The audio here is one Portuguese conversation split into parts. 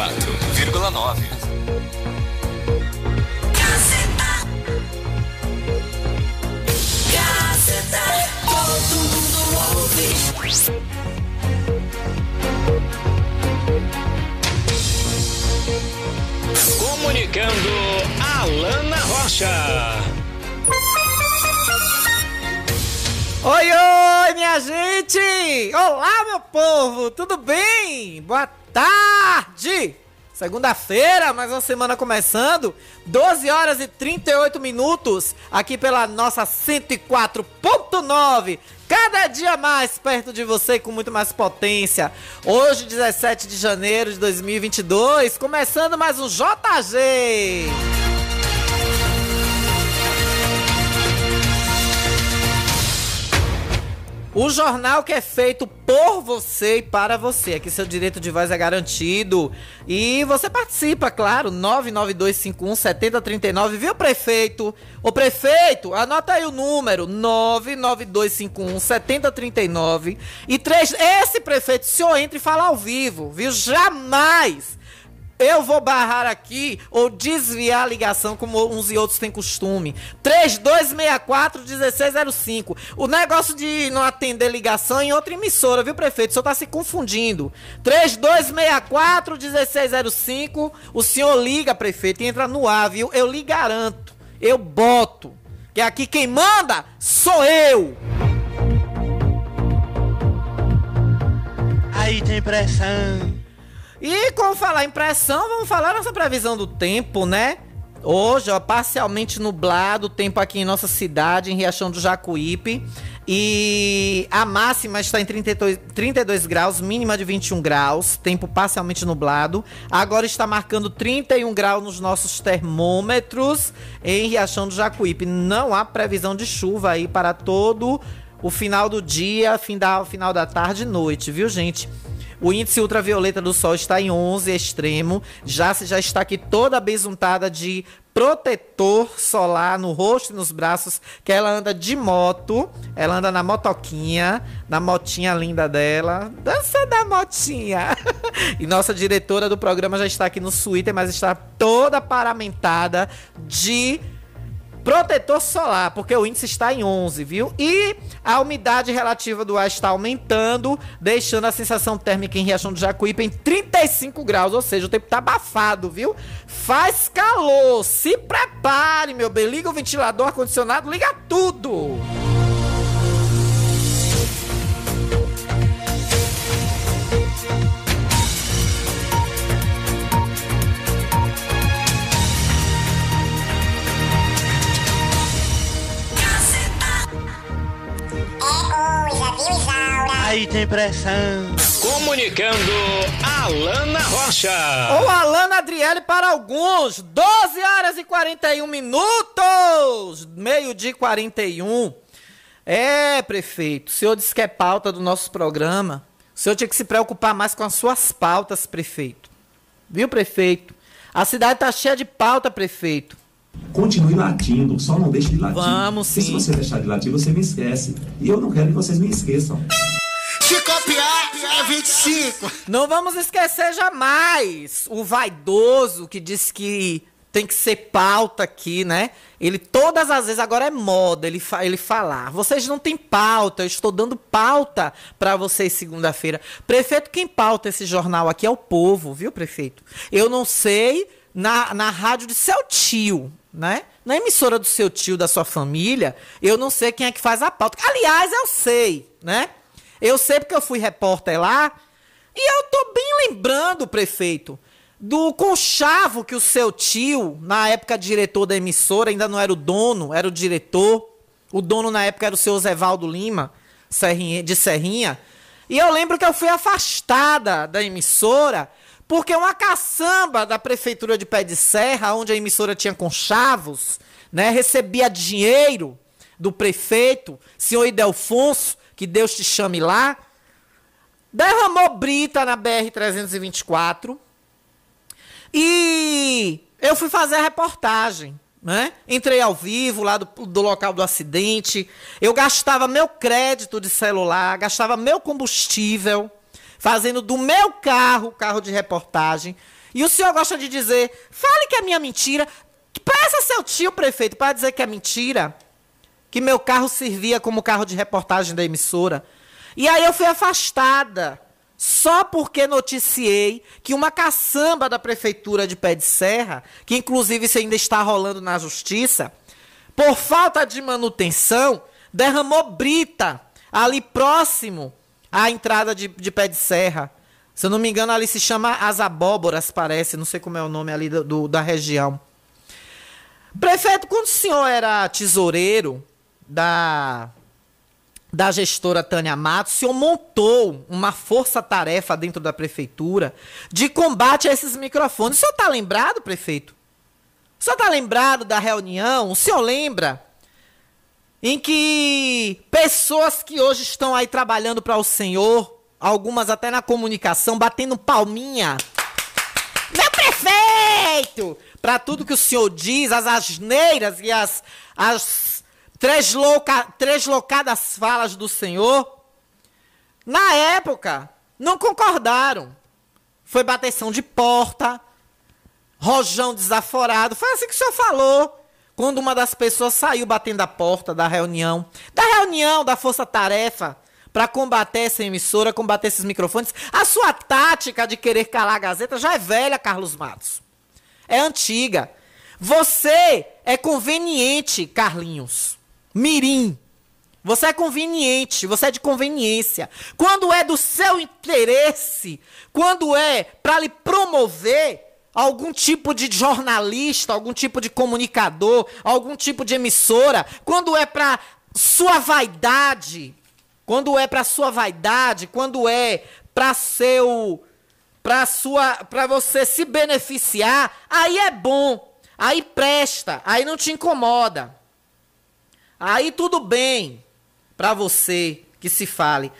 104,9. Gazeta. Gazeta. Todo mundo ouve. Comunicando Alana Rocha. Oi, oi, minha gente! Olá, meu povo! Tudo bem? Boa tarde! Segunda-feira, mais uma semana começando. 12 horas e 38 minutos, aqui pela nossa 104.9. Cada dia mais perto de você com muito mais potência. Hoje, 17 de janeiro de 2022, começando mais um JG. O jornal que é feito por você e para você. Aqui seu direito de voz é garantido. E você participa, claro, 992517039, viu, prefeito? Ô, prefeito, anota aí o número, 992517039. E três, esse prefeito, o senhor entra e fala ao vivo, viu? Jamais eu vou barrar aqui ou desviar a ligação como uns e outros têm costume. 3264-1605. O negócio de não atender ligação em outra emissora, viu, prefeito? O senhor tá se confundindo. 3264-1605. O senhor liga, prefeito, e entra no ar, viu? Eu lhe garanto. Eu boto. Que aqui quem manda sou eu. Aí tem pressão. E como falar em pressão, vamos falar nossa previsão do tempo, né? Hoje, ó, parcialmente nublado, tempo aqui em nossa cidade, em Riachão do Jacuípe. E a máxima está em 32, 32 graus, mínima de 21 graus, tempo parcialmente nublado. Agora está marcando 31 graus nos nossos termômetros em Riachão do Jacuípe. Não há previsão de chuva aí para todo o final do dia, fim da, final da tarde e noite, viu, gente? O índice ultravioleta do sol está em 11 extremo. Já já está aqui toda besuntada de protetor solar no rosto e nos braços, que ela anda de moto, ela anda na motoquinha, na motinha linda dela, dança da motinha. e nossa diretora do programa já está aqui no Twitter, mas está toda paramentada de protetor solar, porque o índice está em 11, viu? E a umidade relativa do ar está aumentando, deixando a sensação térmica em Riachão do Jacuípe em 35 graus, ou seja, o tempo tá abafado, viu? Faz calor, se prepare, meu bem, liga o ventilador, ar-condicionado, liga tudo! Aí tem pressão. Comunicando Alana Rocha. Ou Alana Adriele para alguns, 12 horas e 41 minutos, meio de 41. É, prefeito, o senhor disse que é pauta do nosso programa. O senhor tinha que se preocupar mais com as suas pautas, prefeito. Viu, prefeito? A cidade tá cheia de pauta, prefeito. Continue latindo, só não deixe de latir. Vamos, Porque sim. Se você deixar de latir, você me esquece. E eu não quero que vocês me esqueçam. Se copiar é 25. Não vamos esquecer jamais o vaidoso que disse que tem que ser pauta aqui, né? Ele todas as vezes agora é moda ele, fa ele falar. Vocês não têm pauta, eu estou dando pauta para vocês segunda-feira. Prefeito, quem pauta esse jornal aqui é o povo, viu, prefeito? Eu não sei na, na rádio de seu tio, né? Na emissora do seu tio, da sua família, eu não sei quem é que faz a pauta. Aliás, eu sei, né? Eu sei porque eu fui repórter lá. E eu tô bem lembrando, prefeito, do conchavo que o seu tio, na época diretor da emissora, ainda não era o dono, era o diretor. O dono na época era o seu Zevaldo Lima, de Serrinha. E eu lembro que eu fui afastada da emissora porque uma caçamba da prefeitura de Pé de Serra, onde a emissora tinha conchavos, né, recebia dinheiro do prefeito, senhor Idelfonso, que Deus te chame lá, derramou brita na BR-324 e eu fui fazer a reportagem, né? Entrei ao vivo lá do, do local do acidente. Eu gastava meu crédito de celular, gastava meu combustível, fazendo do meu carro carro de reportagem. E o senhor gosta de dizer, fale que é minha mentira. Peça seu tio prefeito para dizer que é mentira. Que meu carro servia como carro de reportagem da emissora. E aí eu fui afastada. Só porque noticiei que uma caçamba da prefeitura de Pé de Serra, que inclusive isso ainda está rolando na justiça, por falta de manutenção, derramou brita ali próximo à entrada de, de Pé de Serra. Se eu não me engano, ali se chama As Abóboras, parece, não sei como é o nome ali do- do- da região. Prefeito, quando o senhor era tesoureiro da da gestora Tânia Matos, o senhor montou uma força-tarefa dentro da prefeitura de combate a esses microfones. O senhor está lembrado, prefeito? O senhor está lembrado da reunião? O senhor lembra? Em que pessoas que hoje estão aí trabalhando para o senhor, algumas até na comunicação, batendo palminha. Meu prefeito! Para tudo que o senhor diz, as asneiras e as, as treslouca, treslocadas falas do senhor, na época, não concordaram. Foi bateção de porta, rojão desaforado. Foi assim que o senhor falou. Quando uma das pessoas saiu batendo a porta da reunião, da reunião da Força Tarefa, para combater essa emissora, combater esses microfones. A sua tática de querer calar a Gazeta já é velha, Carlos Matos. É antiga. Você é conveniente, Carlinhos. Mirim. Você é conveniente, você é de conveniência. Quando é do seu interesse, quando é para lhe promover algum tipo de jornalista, algum tipo de comunicador, algum tipo de emissora, quando é para sua vaidade, quando é para sua vaidade, quando é para seu para sua para você se beneficiar, aí é bom, aí presta, aí não te incomoda. Aí tudo bem pra você que se fale.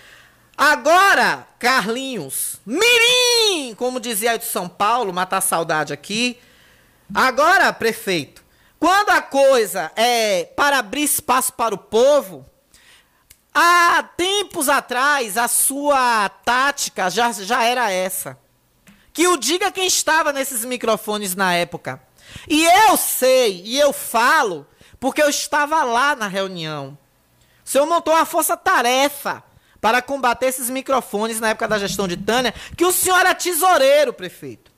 Agora, Carlinhos, mirim, como dizia aí de São Paulo, matar a saudade aqui. Agora, prefeito, quando a coisa é para abrir espaço para o povo, há tempos atrás a sua tática já, já era essa. Que o diga quem estava nesses microfones na época. E eu sei, e eu falo, porque eu estava lá na reunião. O senhor montou uma força-tarefa para combater esses microfones na época da gestão de Tânia, que o senhor era tesoureiro, prefeito.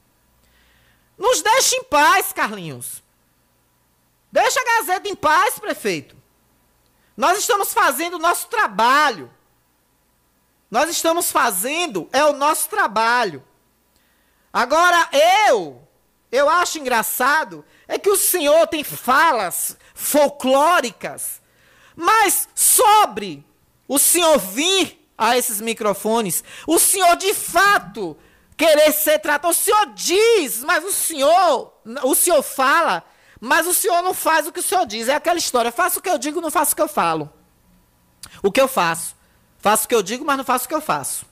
Nos deixe em paz, Carlinhos. Deixa a Gazeta em paz, prefeito. Nós estamos fazendo o nosso trabalho. Nós estamos fazendo é o nosso trabalho. Agora eu, eu acho engraçado é que o senhor tem falas folclóricas, mas sobre o senhor vir a esses microfones, o senhor de fato querer ser tratado, o senhor diz, mas o senhor, o senhor fala, mas o senhor não faz o que o senhor diz. É aquela história, faço o que eu digo, não faço o que eu falo. O que eu faço? Faço o que eu digo, mas não faço o que eu faço.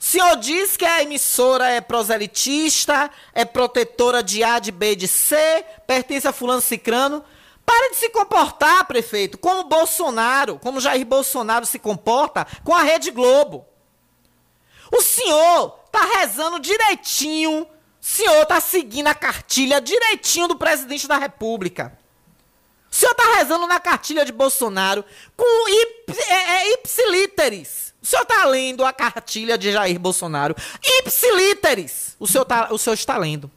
O senhor diz que a emissora é proselitista, é protetora de A, de B, de C, pertence a fulano cicrano. Pare de se comportar, prefeito, como Bolsonaro, como Jair Bolsonaro se comporta com a Rede Globo. O senhor tá rezando direitinho, senhor está seguindo a cartilha direitinho do presidente da República. O senhor está rezando na cartilha de Bolsonaro com ip, é, é, ipsilíteres. O senhor está lendo a cartilha de Jair Bolsonaro. Ipsilíteres. O senhor, tá, o senhor está lendo.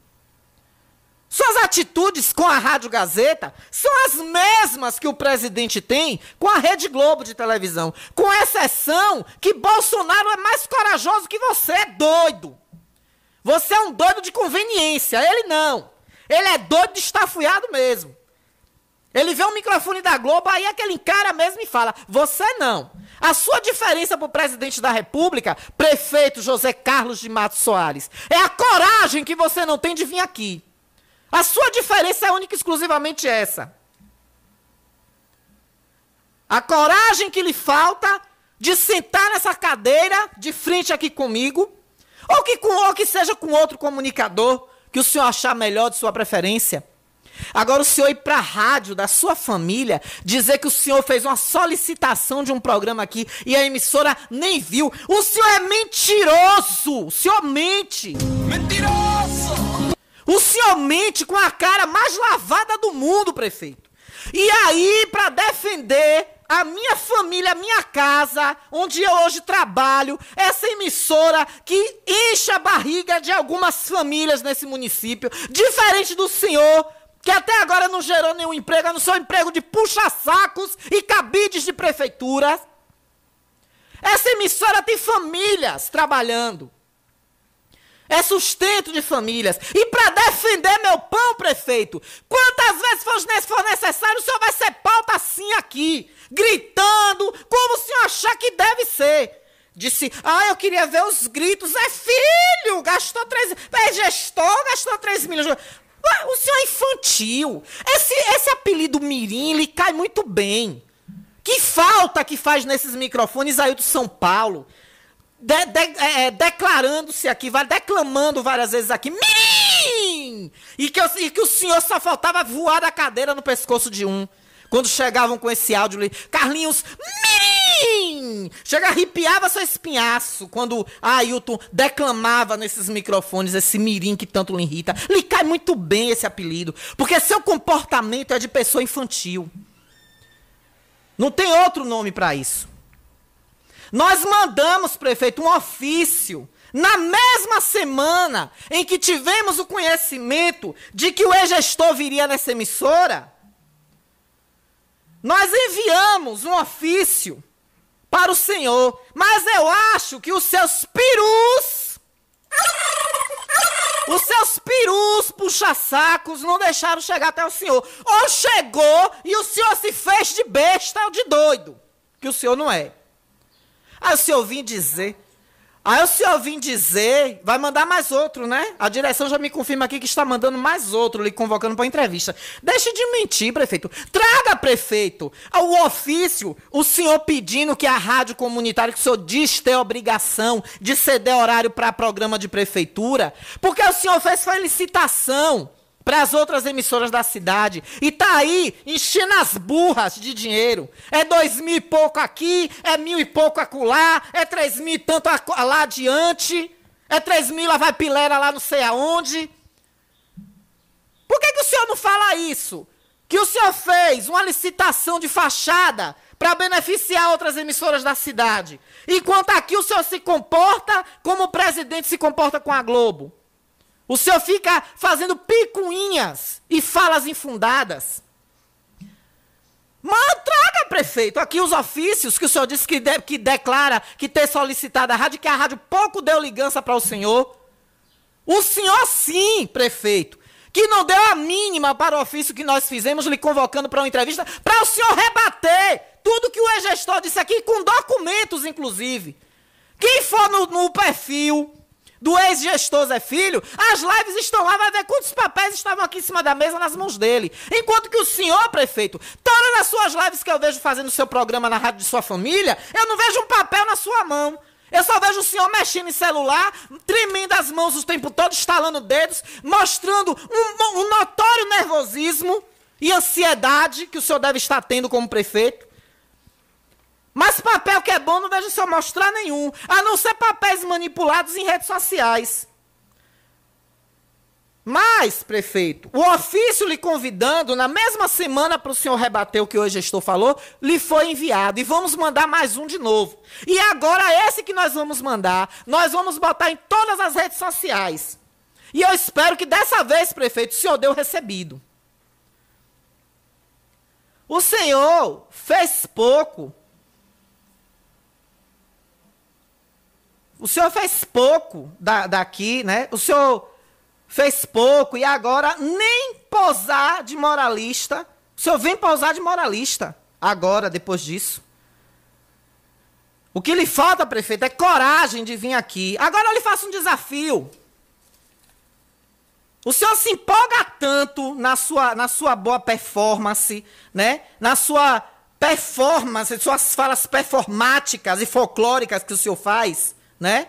Suas atitudes com a Rádio Gazeta são as mesmas que o presidente tem com a Rede Globo de televisão. Com exceção que Bolsonaro é mais corajoso que você, é doido. Você é um doido de conveniência, ele não. Ele é doido de estafuiado mesmo. Ele vê o microfone da Globo, aí aquele encara mesmo e fala: Você não. A sua diferença para o presidente da República, prefeito José Carlos de Matos Soares, é a coragem que você não tem de vir aqui. A sua diferença é única e exclusivamente essa. A coragem que lhe falta de sentar nessa cadeira de frente aqui comigo, ou que, com, ou que seja com outro comunicador que o senhor achar melhor de sua preferência Agora, o senhor ir para a rádio da sua família dizer que o senhor fez uma solicitação de um programa aqui e a emissora nem viu. O senhor é mentiroso! O senhor mente! Mentiroso! Com a cara mais lavada do mundo, prefeito. E aí, para defender a minha família, a minha casa, onde eu hoje trabalho, essa emissora que enche a barriga de algumas famílias nesse município, diferente do senhor, que até agora não gerou nenhum emprego, no seu emprego de puxa-sacos e cabides de prefeitura. Essa emissora tem famílias trabalhando. É sustento de famílias. E para defender meu pão, prefeito, quantas vezes for necessário, o senhor vai ser pauta assim aqui, gritando, como o senhor achar que deve ser. Disse, ah, eu queria ver os gritos. É filho, gastou três. É gestor, gastou três milhões. O senhor é infantil. Esse, esse apelido Mirim lhe cai muito bem. Que falta que faz nesses microfones aí do São Paulo? De, de, é, é, declarando-se aqui, vai declamando várias vezes aqui, Mirim! E que, eu, e que o senhor só faltava voar da cadeira no pescoço de um. Quando chegavam com esse áudio, Carlinhos, Mirim! Chega, arrepiava seu espinhaço quando Ailton declamava nesses microfones esse Mirim que tanto lhe irrita. Lhe cai muito bem esse apelido, porque seu comportamento é de pessoa infantil. Não tem outro nome para isso. Nós mandamos, prefeito, um ofício na mesma semana em que tivemos o conhecimento de que o ex-gestor viria nessa emissora, nós enviamos um ofício para o Senhor, mas eu acho que os seus perus, os seus perus puxa-sacos não deixaram chegar até o Senhor. Ou chegou e o Senhor se fez de besta ou de doido, que o Senhor não é. Aí o Senhor vim dizer Aí o senhor vim dizer, vai mandar mais outro, né? A direção já me confirma aqui que está mandando mais outro, lhe convocando para entrevista. Deixe de mentir, prefeito. Traga, prefeito, o ofício, o senhor pedindo que a rádio comunitária, que o senhor diz ter obrigação de ceder horário para programa de prefeitura, porque o senhor fez felicitação para as outras emissoras da cidade. E tá aí, enchendo as burras de dinheiro. É dois mil e pouco aqui, é mil e pouco acolá, é três mil e tanto lá adiante, é três mil lá vai pilera lá não sei aonde. Por que, que o senhor não fala isso? Que o senhor fez uma licitação de fachada para beneficiar outras emissoras da cidade. Enquanto aqui o senhor se comporta como o presidente se comporta com a Globo. O senhor fica fazendo picuinhas e falas infundadas. Mas traga, prefeito, aqui os ofícios que o senhor disse que, de, que declara que ter solicitado a rádio, que a rádio pouco deu ligança para o senhor. O senhor sim, prefeito, que não deu a mínima para o ofício que nós fizemos, lhe convocando para uma entrevista, para o senhor rebater tudo que o ex-gestor disse aqui, com documentos, inclusive. Quem for no, no perfil do ex-gestor Zé Filho, as lives estão lá, vai ver quantos papéis estavam aqui em cima da mesa nas mãos dele. Enquanto que o senhor, prefeito, todas as suas lives que eu vejo fazendo seu programa na rádio de sua família, eu não vejo um papel na sua mão. Eu só vejo o senhor mexendo em celular, tremendo as mãos o tempo todo, estalando dedos, mostrando um, um notório nervosismo e ansiedade que o senhor deve estar tendo como prefeito. Mas papel que é bom não vejo só mostrar nenhum, a não ser papéis manipulados em redes sociais. Mas, prefeito, o ofício lhe convidando, na mesma semana para o senhor rebater o que hoje gestor falou, lhe foi enviado. E vamos mandar mais um de novo. E agora, esse que nós vamos mandar, nós vamos botar em todas as redes sociais. E eu espero que dessa vez, prefeito, o senhor deu recebido. O senhor fez pouco. O senhor fez pouco da, daqui, né? O senhor fez pouco e agora nem posar de moralista. O senhor vem posar de moralista agora, depois disso. O que lhe falta, prefeito, é coragem de vir aqui. Agora eu lhe faço um desafio. O senhor se empolga tanto na sua, na sua boa performance, né? Na sua performance, suas falas performáticas e folclóricas que o senhor faz, né?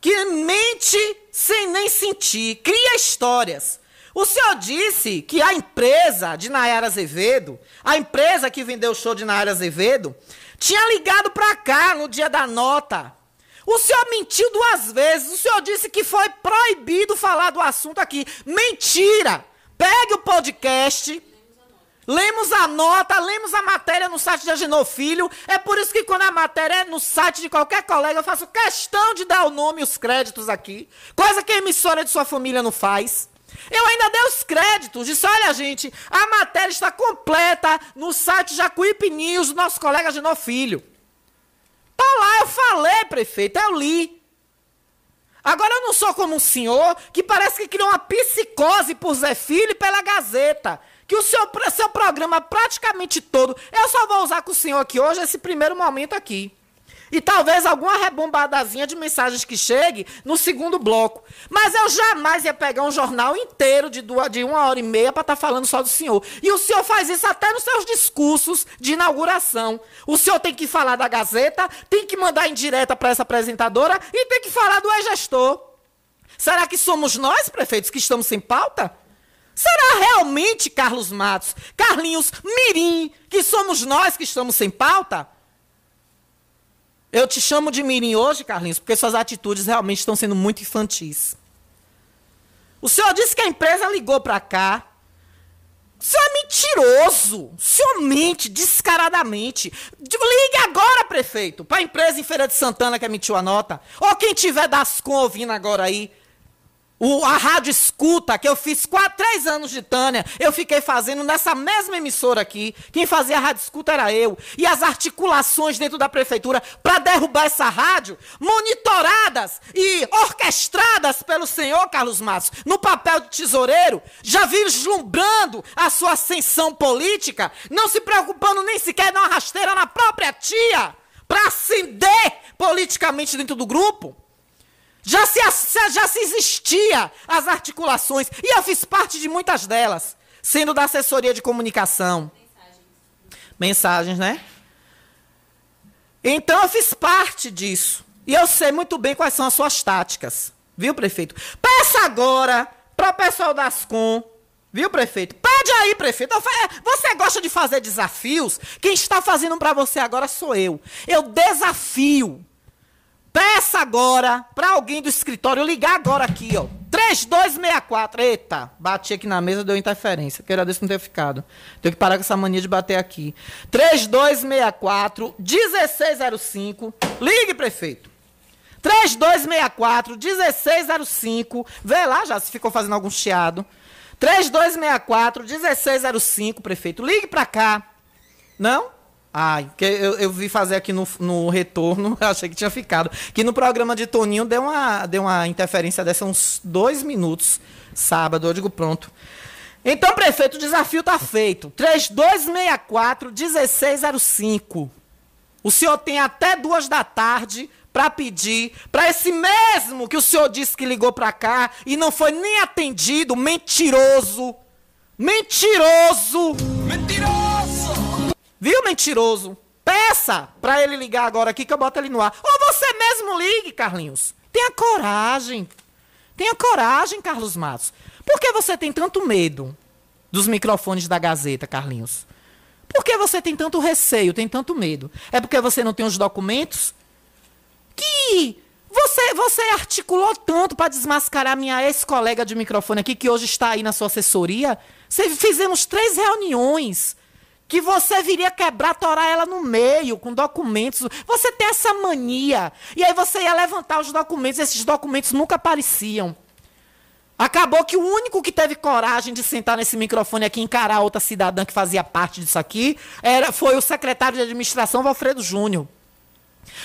Que mente sem nem sentir, cria histórias. O senhor disse que a empresa de Nayara Azevedo, a empresa que vendeu o show de Nayara Azevedo, tinha ligado para cá no dia da nota. O senhor mentiu duas vezes. O senhor disse que foi proibido falar do assunto aqui. Mentira! Pegue o podcast. Lemos a nota, lemos a matéria no site de Agenor Filho. É por isso que quando a matéria é no site de qualquer colega, eu faço questão de dar o nome e os créditos aqui. Coisa que a emissora de sua família não faz. Eu ainda dei os créditos. Disse, olha, gente, a matéria está completa no site Jacuípe News, do nosso colega Agenor Filho. Tá lá, eu falei, prefeito, eu li. Agora eu não sou como um senhor que parece que criou uma psicose por Zé Filho e pela Gazeta que o seu, seu programa praticamente todo, eu só vou usar com o senhor aqui hoje esse primeiro momento aqui. E talvez alguma rebombadazinha de mensagens que chegue no segundo bloco. Mas eu jamais ia pegar um jornal inteiro de, duas, de uma hora e meia para estar tá falando só do senhor. E o senhor faz isso até nos seus discursos de inauguração. O senhor tem que falar da Gazeta, tem que mandar em direta para essa apresentadora e tem que falar do ex-gestor. Será que somos nós, prefeitos, que estamos sem pauta? Será realmente, Carlos Matos, Carlinhos Mirim, que somos nós que estamos sem pauta? Eu te chamo de Mirim hoje, Carlinhos, porque suas atitudes realmente estão sendo muito infantis. O senhor disse que a empresa ligou para cá. O senhor é mentiroso. O senhor mente descaradamente. Ligue agora, prefeito, para a empresa em Feira de Santana que emitiu a nota. Ou quem tiver das com ouvindo agora aí. O, a rádio escuta, que eu fiz quatro, três anos de Tânia, eu fiquei fazendo nessa mesma emissora aqui. Quem fazia a rádio escuta era eu. E as articulações dentro da prefeitura para derrubar essa rádio, monitoradas e orquestradas pelo senhor Carlos Matos, no papel de tesoureiro, já vislumbrando a sua ascensão política, não se preocupando nem sequer dar uma rasteira na própria tia, para ascender politicamente dentro do grupo. Já se, já se existia as articulações. E eu fiz parte de muitas delas. Sendo da assessoria de comunicação. Mensagens. Mensagens, né? Então eu fiz parte disso. E eu sei muito bem quais são as suas táticas. Viu, prefeito? Peça agora para o pessoal das Com. Viu, prefeito? Pede aí, prefeito. Você gosta de fazer desafios? Quem está fazendo para você agora sou eu. Eu desafio Peça agora para alguém do escritório ligar agora aqui, ó. 3264. Eita, bati aqui na mesa, deu interferência. Quero dizer que não ter ficado. Tenho que parar com essa mania de bater aqui. 3264 1605. Ligue, prefeito. 3264 1605. Vê lá já se ficou fazendo algum chiado. 3264 1605, prefeito. Ligue para cá. Não? Ai, que eu, eu vi fazer aqui no, no retorno, achei que tinha ficado. Que no programa de Toninho deu uma, deu uma interferência dessa uns dois minutos, sábado, eu digo pronto. Então, prefeito, o desafio está feito. 3264-1605. O senhor tem até duas da tarde para pedir para esse mesmo que o senhor disse que ligou para cá e não foi nem atendido, mentiroso. Mentiroso! Mentiroso! Viu, mentiroso? Peça para ele ligar agora aqui que eu boto ele no ar. Ou você mesmo ligue, Carlinhos. Tenha coragem. Tenha coragem, Carlos Matos. Por que você tem tanto medo dos microfones da Gazeta, Carlinhos? Por que você tem tanto receio, tem tanto medo? É porque você não tem os documentos? Que Você, você articulou tanto para desmascarar minha ex-colega de microfone aqui, que hoje está aí na sua assessoria. Você fizemos três reuniões. Que você viria quebrar, torar ela no meio, com documentos. Você tem essa mania. E aí você ia levantar os documentos, esses documentos nunca apareciam. Acabou que o único que teve coragem de sentar nesse microfone aqui e encarar outra cidadã que fazia parte disso aqui era, foi o secretário de administração, Valfredo Júnior.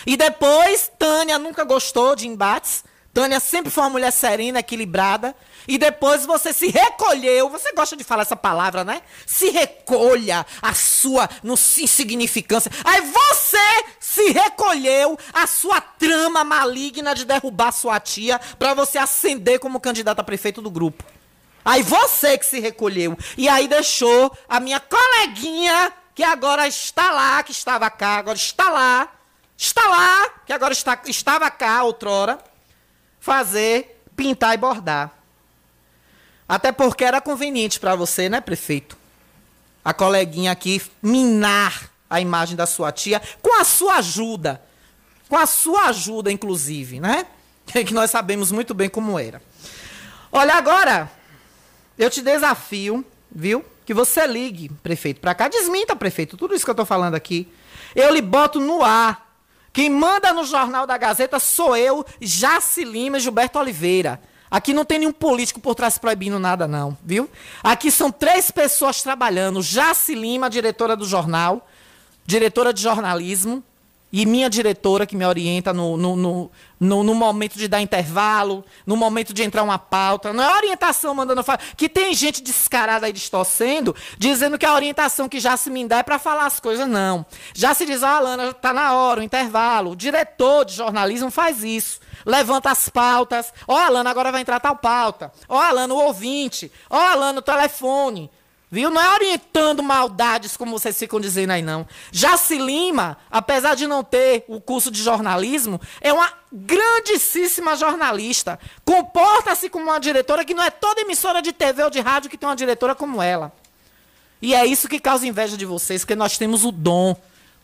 E depois, Tânia nunca gostou de embates. Tânia sempre foi uma mulher serena, equilibrada. E depois você se recolheu. Você gosta de falar essa palavra, né? Se recolha a sua no insignificância. Aí você se recolheu a sua trama maligna de derrubar sua tia para você ascender como candidato a prefeito do grupo. Aí você que se recolheu. E aí deixou a minha coleguinha, que agora está lá, que estava cá, agora está lá. Está lá, que agora está, estava cá outrora, fazer, pintar e bordar. Até porque era conveniente para você, né, prefeito? A coleguinha aqui minar a imagem da sua tia com a sua ajuda. Com a sua ajuda, inclusive, né? Que nós sabemos muito bem como era. Olha, agora, eu te desafio, viu? Que você ligue, prefeito, para cá. Desminta, prefeito, tudo isso que eu tô falando aqui. Eu lhe boto no ar. Quem manda no Jornal da Gazeta sou eu, Jaci Lima e Gilberto Oliveira. Aqui não tem nenhum político por trás proibindo nada, não, viu? Aqui são três pessoas trabalhando. Jaci Lima, diretora do jornal, diretora de jornalismo, e minha diretora que me orienta no, no, no, no, no momento de dar intervalo, no momento de entrar uma pauta. Não é orientação mandando falar. Que tem gente descarada aí distorcendo, dizendo que a orientação que já se me dá é para falar as coisas. Não. Já se diz, ó, oh, Alana, tá na hora, o intervalo. O diretor de jornalismo faz isso. Levanta as pautas. Ó, oh, Alana, agora vai entrar tal pauta. Ó, oh, Alana, o ouvinte. Ó, oh, Alana, o telefone. Viu? Não é orientando maldades, como vocês ficam dizendo aí, não. Jaci Lima, apesar de não ter o curso de jornalismo, é uma grandíssima jornalista. Comporta-se como uma diretora que não é toda emissora de TV ou de rádio que tem uma diretora como ela. E é isso que causa inveja de vocês, porque nós temos o dom.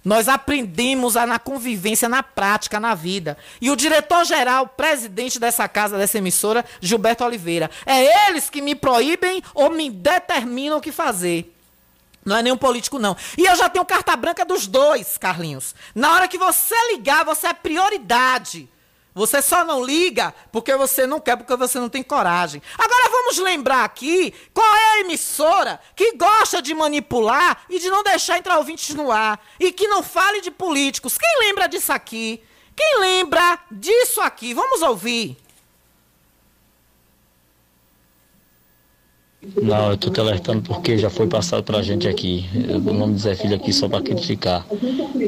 Nós aprendemos a, na convivência, na prática, na vida. E o diretor-geral, presidente dessa casa, dessa emissora, Gilberto Oliveira. É eles que me proíbem ou me determinam o que fazer. Não é nenhum político, não. E eu já tenho carta branca dos dois, Carlinhos. Na hora que você ligar, você é prioridade. Você só não liga porque você não quer, porque você não tem coragem. Agora vamos lembrar aqui qual é a emissora que gosta de manipular e de não deixar entrar ouvintes no ar. E que não fale de políticos. Quem lembra disso aqui? Quem lembra disso aqui? Vamos ouvir. Não, eu tô te alertando porque já foi passado pra gente aqui. O nome de Zé Filho aqui só pra criticar.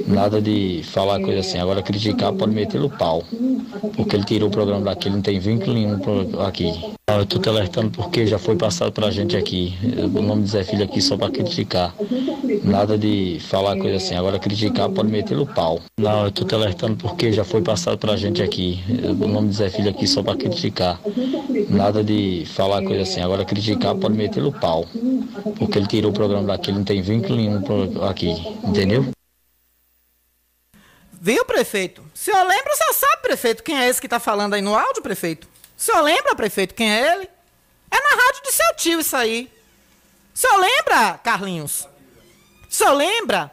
Nada de falar coisa assim. Agora criticar pode meter o pau. Porque ele tirou o programa daqui, ele não tem vínculo nenhum aqui. Não, eu tô te alertando porque já foi passado pra gente aqui. O nome de Zé Filho aqui só pra criticar. Nada de falar coisa assim. Agora criticar pode meter o pau. Não, eu tô te alertando porque já foi passado pra gente aqui. O nome de Zé Filho aqui só pra criticar. Nada de falar coisa assim. Agora criticar pode meter o pau. Porque ele tirou o programa daqui, ele não tem vínculo nenhum aqui, entendeu? Viu, prefeito? O senhor lembra, o senhor sabe, prefeito, quem é esse que tá falando aí no áudio, prefeito? O senhor lembra, prefeito, quem é ele? É na rádio do seu tio isso aí. O senhor lembra, Carlinhos? O senhor lembra?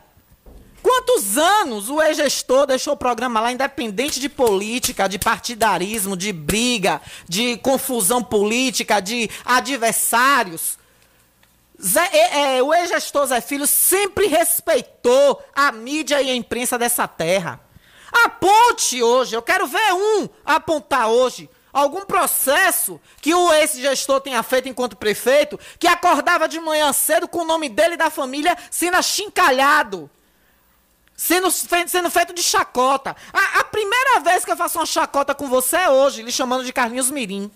Quantos anos o ex-gestor deixou o programa lá, independente de política, de partidarismo, de briga, de confusão política, de adversários? Zé, é, é, o ex-gestor Zé Filho sempre respeitou a mídia e a imprensa dessa terra. Aponte hoje, eu quero ver um apontar hoje algum processo que o ex-gestor tenha feito enquanto prefeito, que acordava de manhã cedo com o nome dele e da família sendo achincalhado sendo, sendo feito de chacota. A, a, primeira vez que eu faço uma chacota com você é hoje, lhe chamando de Carlinhos Mirim.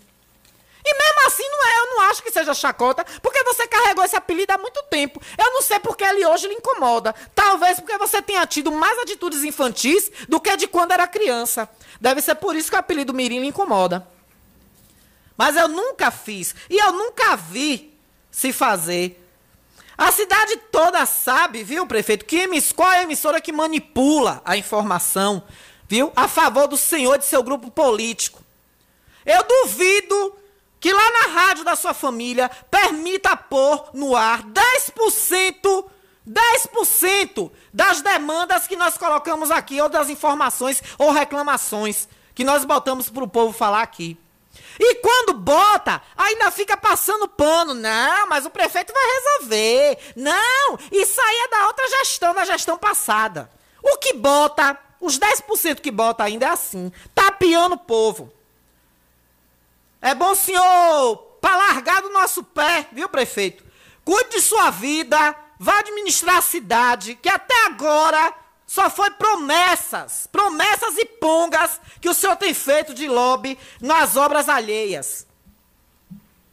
E mesmo assim, não é, eu não acho que seja chacota, porque você carregou esse apelido há muito tempo. Eu não sei porque ele hoje lhe incomoda. Talvez porque você tenha tido mais atitudes infantis do que de quando era criança. Deve ser por isso que o apelido Mirim lhe incomoda. Mas eu nunca fiz, e eu nunca vi se fazer a cidade toda sabe, viu, prefeito, que qual é a emissora que manipula a informação viu? A favor do senhor de seu grupo político. Eu duvido que lá na rádio da sua família permita pôr no ar 10%, 10% das demandas que nós colocamos aqui, ou das informações ou reclamações que nós botamos para o povo falar aqui. E quando bota, ainda fica passando pano. Não, mas o prefeito vai resolver. Não, isso aí é da outra gestão, da gestão passada. O que bota, os 10% que bota ainda é assim, tapeando o povo. É bom, senhor, para largar do nosso pé, viu, prefeito? Cuide de sua vida, vá administrar a cidade, que até agora só foi promessas, promessas e pongas que o senhor tem feito de lobby nas obras alheias.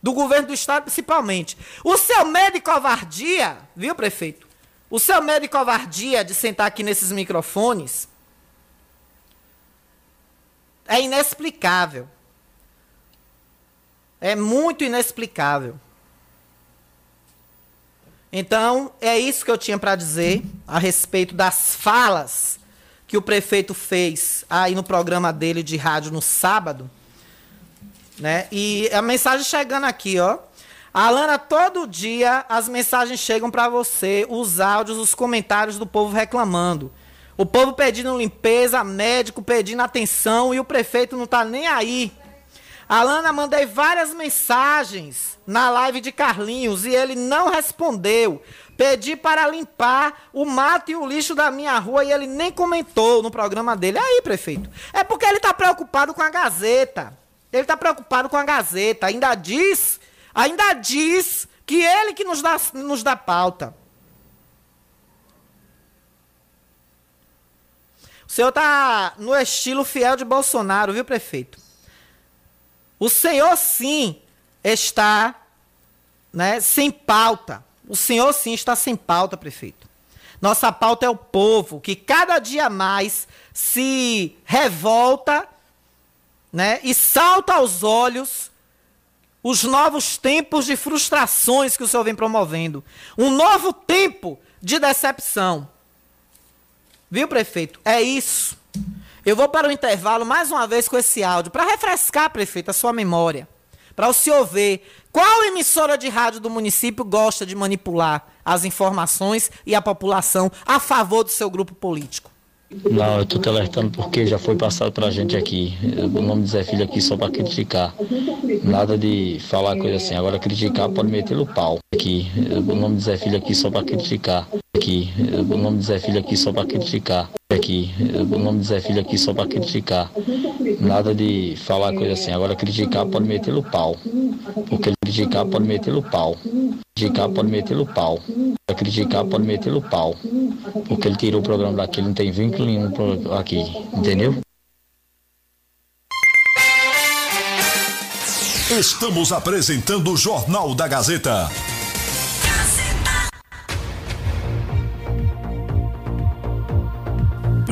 Do governo do estado, principalmente. O seu medo e covardia, viu, prefeito? O seu medo e covardia de sentar aqui nesses microfones é inexplicável. É muito inexplicável. Então, é isso que eu tinha para dizer a respeito das falas que o prefeito fez aí no programa dele de rádio no sábado. Né? E a mensagem chegando aqui, ó. Alana, todo dia as mensagens chegam para você, os áudios, os comentários do povo reclamando. O povo pedindo limpeza, médico pedindo atenção e o prefeito não tá nem aí. Alana, mandei várias mensagens na live de Carlinhos e ele não respondeu. Pedi para limpar o mato e o lixo da minha rua e ele nem comentou no programa dele. Aí, prefeito, é porque ele está preocupado com a Gazeta. Ele está preocupado com a Gazeta. Ainda diz, ainda diz que ele que nos dá, nos dá pauta. O senhor está no estilo fiel de Bolsonaro, viu, prefeito? O senhor sim está né, sem pauta. O senhor sim está sem pauta, prefeito. Nossa pauta é o povo que cada dia mais se revolta né, e salta aos olhos os novos tempos de frustrações que o senhor vem promovendo. Um novo tempo de decepção. Viu, prefeito? É isso. Eu vou para o intervalo mais uma vez com esse áudio, para refrescar, prefeito, a sua memória. Para o senhor ver qual emissora de rádio do município gosta de manipular as informações e a população a favor do seu grupo político. Não, eu tô te alertando porque já foi passado pra gente aqui. O nome de Zé Filho aqui só pra criticar. Nada de falar coisa assim. Agora criticar pode meter o pau. Aqui. O nome de Zé Filho aqui só pra criticar. Aqui. O nome de Zé Filho aqui só pra criticar. Aqui. O nome de Zé Filho aqui só pra criticar. Nada de falar coisa assim. Agora criticar pode meter o pau. Porque criticar pode meter o pau. Criticar pode meter o pau. Criticar pode meter o pau. Porque ele tirou o programa daqui, ele não tem vínculo nenhum aqui. Entendeu? Estamos apresentando o Jornal da Gazeta.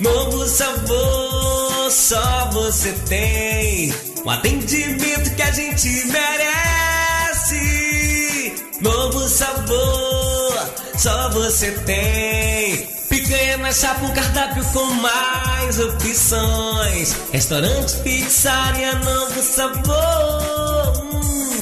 Novo sabor, só você tem. Um atendimento que a gente merece. Novo sabor, só você tem. Picanha na chapa, um cardápio com mais opções. Restaurante, pizzaria, novo sabor.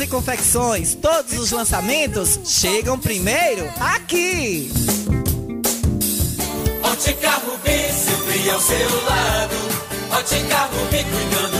e Confecções. Todos os lançamentos chegam primeiro aqui. Ótica Rubi, sempre ao seu lado. Ótica Rubi, cuidando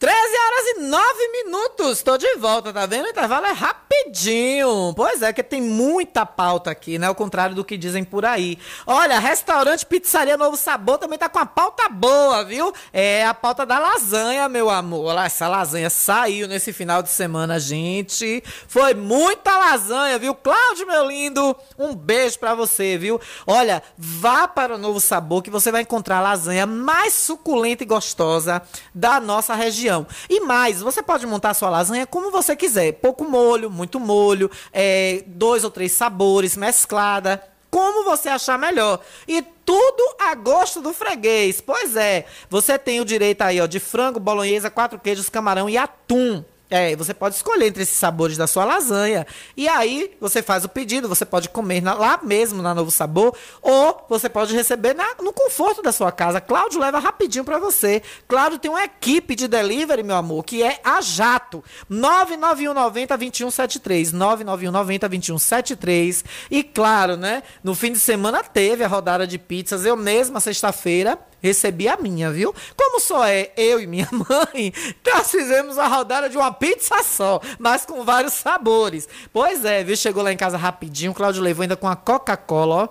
13 horas e 9 minutos. Tô de volta, tá vendo? O intervalo é rapidinho. Pois é, que tem muita pauta aqui, né? Ao contrário do que dizem por aí. Olha, restaurante Pizzaria Novo Sabor também tá com a pauta boa, viu? É a pauta da lasanha, meu amor. Olha, essa lasanha saiu nesse final de semana, gente. Foi muita lasanha, viu? Cláudio, meu lindo, um beijo pra você, viu? Olha, vá para o Novo Sabor que você vai encontrar a lasanha mais suculenta e gostosa da nossa região. E mais, você pode montar sua lasanha como você quiser. Pouco molho, muito molho, é, dois ou três sabores, mesclada. Como você achar melhor. E tudo a gosto do freguês. Pois é, você tem o direito aí, ó, de frango, bolonhesa, quatro queijos, camarão e atum. É, você pode escolher entre esses sabores da sua lasanha. E aí, você faz o pedido, você pode comer na- lá mesmo na Novo Sabor, ou você pode receber na- no conforto da sua casa. Cláudio leva rapidinho pra você. Cláudio tem uma equipe de delivery, meu amor, que é a Jato. 99190-2173. 99190-2173. E claro, né? No fim de semana teve a rodada de pizzas. Eu mesma, sexta-feira, recebi a minha, viu? Como só é eu e minha mãe, nós fizemos a rodada de uma pizza só, mas com vários sabores. Pois é, viu? Chegou lá em casa rapidinho, Cláudio levou ainda com a Coca-Cola, ó.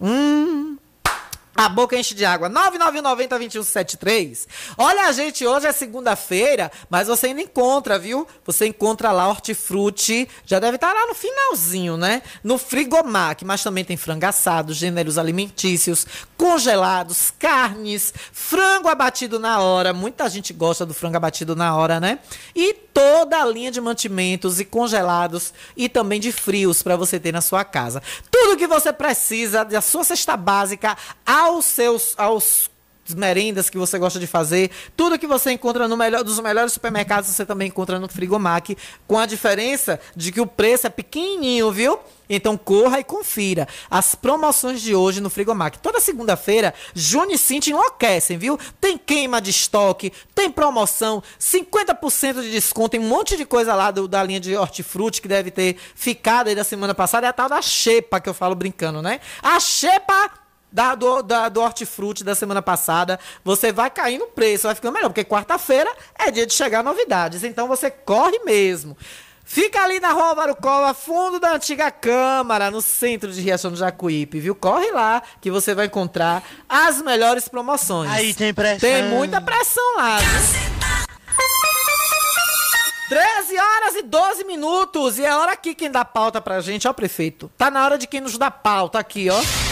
Hum. A boca enche de água. 99190-2173. Olha, gente, hoje é segunda-feira, mas você ainda encontra, viu? Você encontra lá hortifruti. Já deve estar lá no finalzinho, né? No Frigomac. Mas também tem frango assado, gêneros alimentícios, congelados, carnes, frango abatido na hora. Muita gente gosta do frango abatido na hora, né? E toda a linha de mantimentos e congelados e também de frios para você ter na sua casa. Tudo que você precisa da sua cesta básica aos seus aos merendas que você gosta de fazer, tudo que você encontra no melhor dos melhores supermercados você também encontra no Frigomac, com a diferença de que o preço é pequenininho, viu? Então corra e confira as promoções de hoje no Frigomac. Toda segunda-feira, Juni e Cinti enlouquecem, viu? Tem queima de estoque, tem promoção, 50% de desconto, tem um monte de coisa lá do, da linha de hortifruti que deve ter ficado aí da semana passada. É a tal da xepa que eu falo brincando, né? A xepa da, do, da, do hortifruti da semana passada, você vai cair no preço, vai ficando melhor, porque quarta-feira é dia de chegar novidades, então você corre mesmo. Fica ali na Rua Varucova, fundo da antiga Câmara, no centro de Riachão do Jacuípe, viu? Corre lá que você vai encontrar as melhores promoções. Aí tem pressão. Tem muita pressão lá, viu? 13 horas e 12 minutos. E é hora aqui quem dá pauta pra gente, ó, prefeito. Tá na hora de quem nos dá pauta aqui, ó.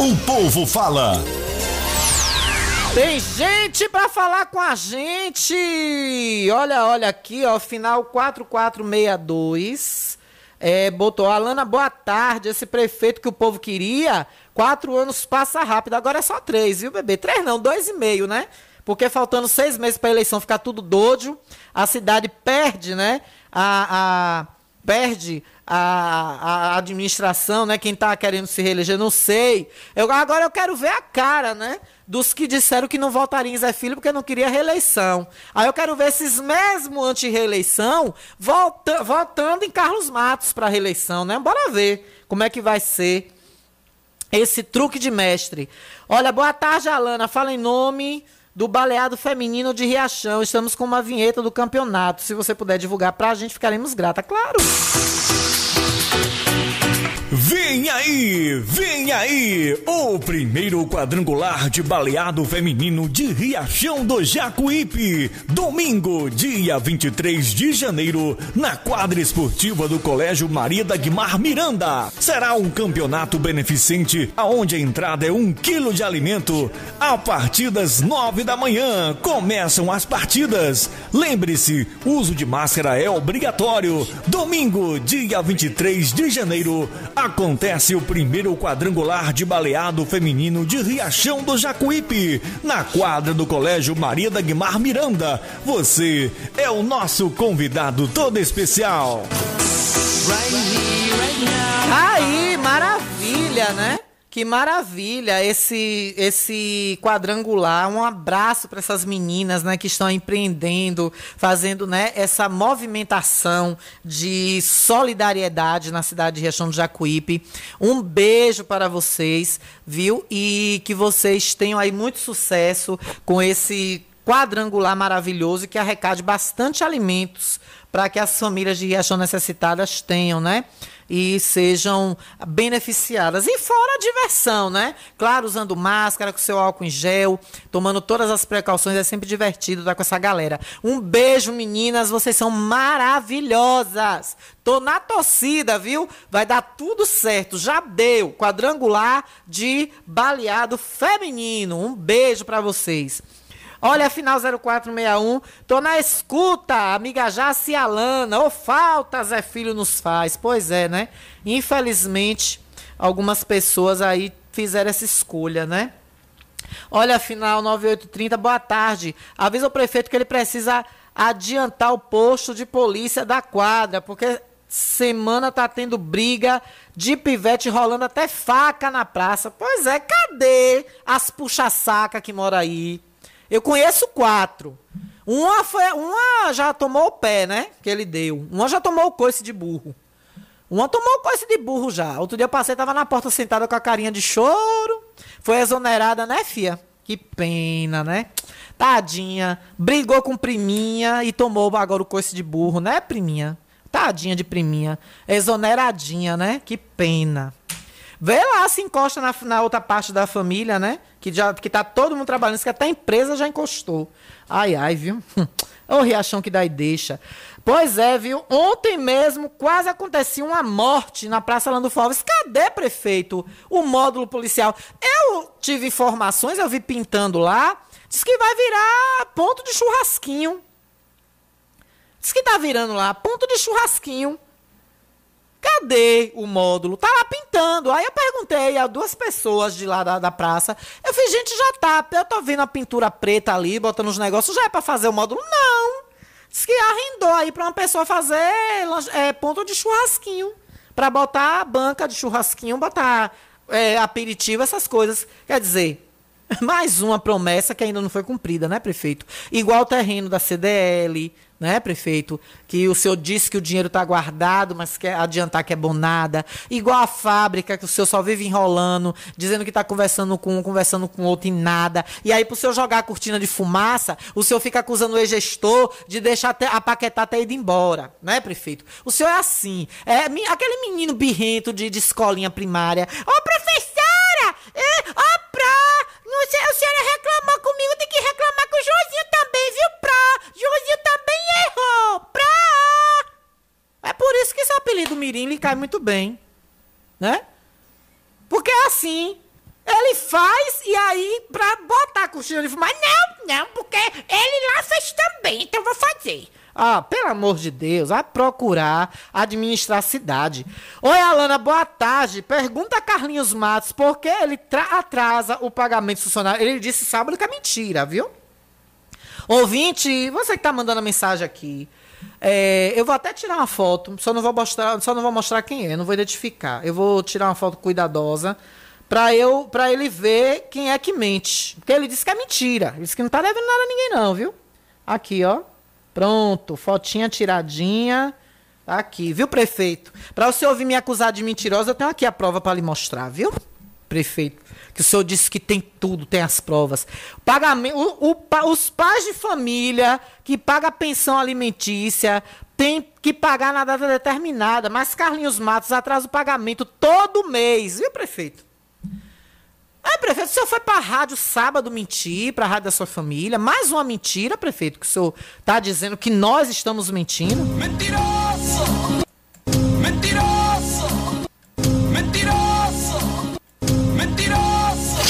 O povo fala. Tem gente pra falar com a gente. Olha, olha aqui, ó, final 4462. É, botou, Alana, boa tarde. Esse prefeito que o povo queria, quatro anos passa rápido. Agora é só três, viu, bebê? Três não, dois e meio, né? Porque faltando seis meses pra eleição ficar tudo doido, a cidade perde, né? A, a perde a, a administração, né? Quem tá querendo se reeleger, não sei. Eu, agora eu quero ver a cara, né? Dos que disseram que não votariam em Zé Filho porque não queria reeleição. Aí eu quero ver esses mesmo anti-reeleição volta, votando em Carlos Matos para reeleição, né? Bora ver como é que vai ser esse truque de mestre. Olha, boa tarde, Alana. Fala em nome do Baleado Feminino de Riachão. Estamos com uma vinheta do campeonato. Se você puder divulgar pra gente, ficaremos grata, claro. Vem aí, vem aí, o primeiro quadrangular de baleado feminino de Riachão do Jacuípe. Domingo, dia 23 de janeiro, na quadra esportiva do Colégio Maria da Guimar Miranda. Será um campeonato beneficente, aonde a entrada é um quilo de alimento. A partir das nove da manhã, começam as partidas. Lembre-se, uso de máscara é obrigatório. Domingo, dia 23 de janeiro, acontece o primeiro quadrangular de baleado feminino de Riachão do Jacuípe, na quadra do Colégio Maria da Guimar Miranda. Você é o nosso convidado todo especial. Aí, maravilha, né? Que maravilha esse esse quadrangular. Um abraço para essas meninas, né, que estão empreendendo, fazendo, né, essa movimentação de solidariedade na cidade de Riachão do Jacuípe. Um beijo para vocês, viu? E que vocês tenham aí muito sucesso com esse quadrangular maravilhoso que arrecade bastante alimentos para que as famílias de Riachão necessitadas tenham, né? E sejam beneficiadas. E fora a diversão, né? Claro, usando máscara, com seu álcool em gel, tomando todas as precauções, é sempre divertido estar com essa galera. Um beijo, meninas, vocês são maravilhosas. Tô na torcida, viu? Vai dar tudo certo. Já deu. Quadrangular de baleado feminino. Um beijo para vocês. Olha, final 0461, tô na escuta, amiga Jaci Alana, ô falta Zé Filho nos faz. Pois é, né? Infelizmente, algumas pessoas aí fizeram essa escolha, né? Olha, final 9830, boa tarde. Avisa o prefeito que ele precisa adiantar o posto de polícia da quadra, porque semana tá tendo briga de pivete rolando até faca na praça. Pois é, cadê as puxa-saca que mora aí? Eu conheço quatro. Uma, foi, uma já tomou o pé, né? Que ele deu. Uma já tomou o coice de burro. Uma tomou o coice de burro já. Outro dia eu passei, tava na porta sentada com a carinha de choro. Foi exonerada, né, fia? Que pena, né? Tadinha. Brigou com priminha e tomou agora o coice de burro, né, priminha? Tadinha de priminha. Exoneradinha, né? Que pena. Vê lá, se encosta na, na outra parte da família, né? Que, já, que tá todo mundo trabalhando, que até a empresa já encostou. Ai, ai, viu? Ô Riachão que dá e deixa. Pois é, viu? Ontem mesmo quase acontecia uma morte na Praça Lando Alves. Cadê, prefeito, o módulo policial? Eu tive informações, eu vi pintando lá. Diz que vai virar ponto de churrasquinho. Diz que tá virando lá ponto de churrasquinho. Cadê o módulo? Tá lá pintando. Aí eu perguntei a duas pessoas de lá da, da praça. Eu vi gente já tá. Eu tô vendo a pintura preta ali, botando os negócios, já é pra fazer o módulo? Não. Diz que arrendou aí pra uma pessoa fazer é, ponto de churrasquinho. Pra botar banca de churrasquinho, botar é, aperitivo, essas coisas. Quer dizer, mais uma promessa que ainda não foi cumprida, né, prefeito? Igual o terreno da CDL, né, prefeito? Que o senhor disse que o dinheiro está guardado, mas quer adiantar que é bom nada. Igual a fábrica, que o senhor só vive enrolando, dizendo que está conversando com um, conversando com outro e nada. E aí, pro senhor jogar a cortina de fumaça, o senhor fica acusando o ex-gestor de deixar até, a Paquetá ter ido embora, né, prefeito? O senhor é assim. É aquele menino birrento de, de escolinha primária. Ô, oh, professora! É, ó, pra! A senhora reclamou comigo, tem que reclamar com o Joãozinho também, viu, pra? Joãozinho também errou! Pra! É por isso que esse apelido Mirim lhe cai muito bem. Né? Porque é assim. Ele faz e aí, pra botar a coxinha de fumar, não, não, porque ele lá fez também, então eu vou fazer. Ah, pelo amor de Deus, vai procurar administrar a cidade. Oi, Alana, boa tarde. Pergunta a Carlinhos Matos por que ele atrasa o pagamento do funcionário. Ele disse sábado que é mentira, viu? Ouvinte, você que tá mandando a mensagem aqui. É, eu vou até tirar uma foto, só não vou mostrar, só não vou mostrar quem é, não vou identificar. Eu vou tirar uma foto cuidadosa para eu, para ele ver quem é que mente, porque ele disse que é mentira. Ele disse que não tá devendo nada a ninguém não, viu? Aqui, ó. Pronto, fotinha tiradinha. Aqui, viu, prefeito? Para você ouvir me acusar de mentirosa, eu tenho aqui a prova para lhe mostrar, viu? Prefeito, que o senhor disse que tem tudo, tem as provas. Pagamento, o, o, os pais de família que pagam a pensão alimentícia tem que pagar na data determinada, mas Carlinhos Matos atrasa o pagamento todo mês, viu, prefeito? É, prefeito, o senhor foi pra rádio sábado mentir, pra rádio da sua família. Mais uma mentira, prefeito, que o senhor tá dizendo que nós estamos mentindo. Mentiroso! Mentiroso! Mentiroso! Mentiroso!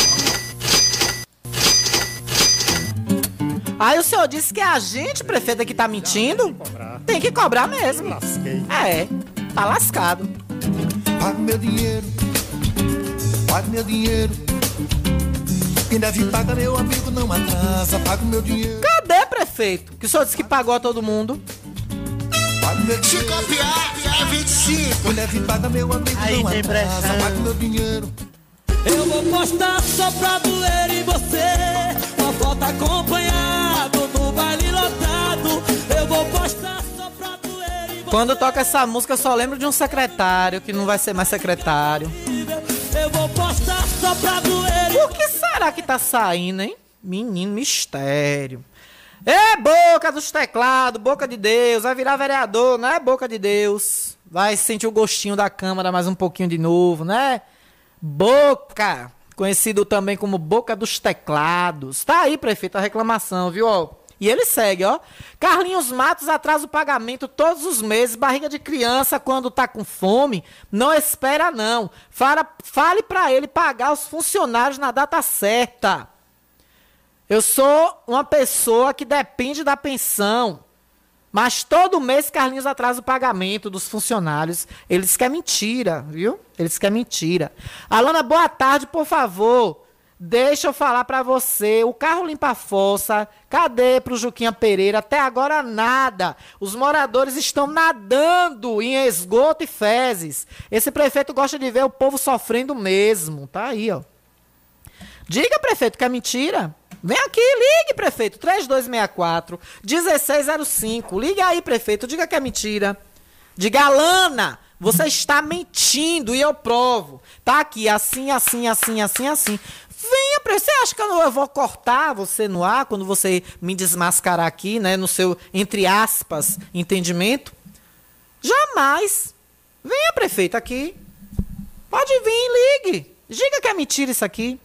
Aí o senhor disse que é a gente, prefeito, que tá mentindo? Tem que cobrar mesmo. É, tá lascado. Paga meu dinheiro, paga meu dinheiro. Quem deve pagar, meu amigo, não atrasa, paga o meu dinheiro. Cadê, prefeito? Que o senhor disse que pagou a todo mundo. Se copiar, é 25. Quem deve pagar, meu amigo, Aí não atrasa, paga o meu dinheiro. Eu vou postar só pra doer em você. Uma foto acompanhado no baile lotado. Eu vou postar só pra doer em você. Quando toca essa música, eu só lembro de um secretário que não vai ser mais secretário. Eu vou postar só pra doer. Por que será que tá saindo, hein? Menino mistério. É boca dos teclados, boca de Deus, vai virar vereador, não é boca de Deus. Vai sentir o gostinho da Câmara mais um pouquinho de novo, né? Boca, conhecido também como boca dos teclados. Tá aí, prefeito, a reclamação, viu? E ele segue, ó. Carlinhos Matos atrasa o pagamento todos os meses. Barriga de criança, quando tá com fome, não espera, não. Fala, fale para ele pagar os funcionários na data certa. Eu sou uma pessoa que depende da pensão. Mas todo mês Carlinhos atrasa o pagamento dos funcionários. Eles querem mentira, viu? Eles querem mentira. Alana, boa tarde, por favor. Deixa eu falar para você, o carro limpa a fossa, cadê pro Juquinha Pereira? Até agora nada. Os moradores estão nadando em esgoto e fezes. Esse prefeito gosta de ver o povo sofrendo mesmo. Tá aí, ó. Diga, prefeito, que é mentira. Vem aqui, ligue, prefeito. 3264 1605. Liga aí, prefeito. Diga que é mentira. Diga, Alana, você está mentindo e eu provo. Tá aqui, assim, assim, assim, assim, assim. Venha, você acha que eu vou cortar você no ar quando você me desmascarar aqui, né, no seu entre aspas entendimento? Jamais. Venha, prefeito, aqui. Pode vir, ligue. Diga que é mentira isso aqui.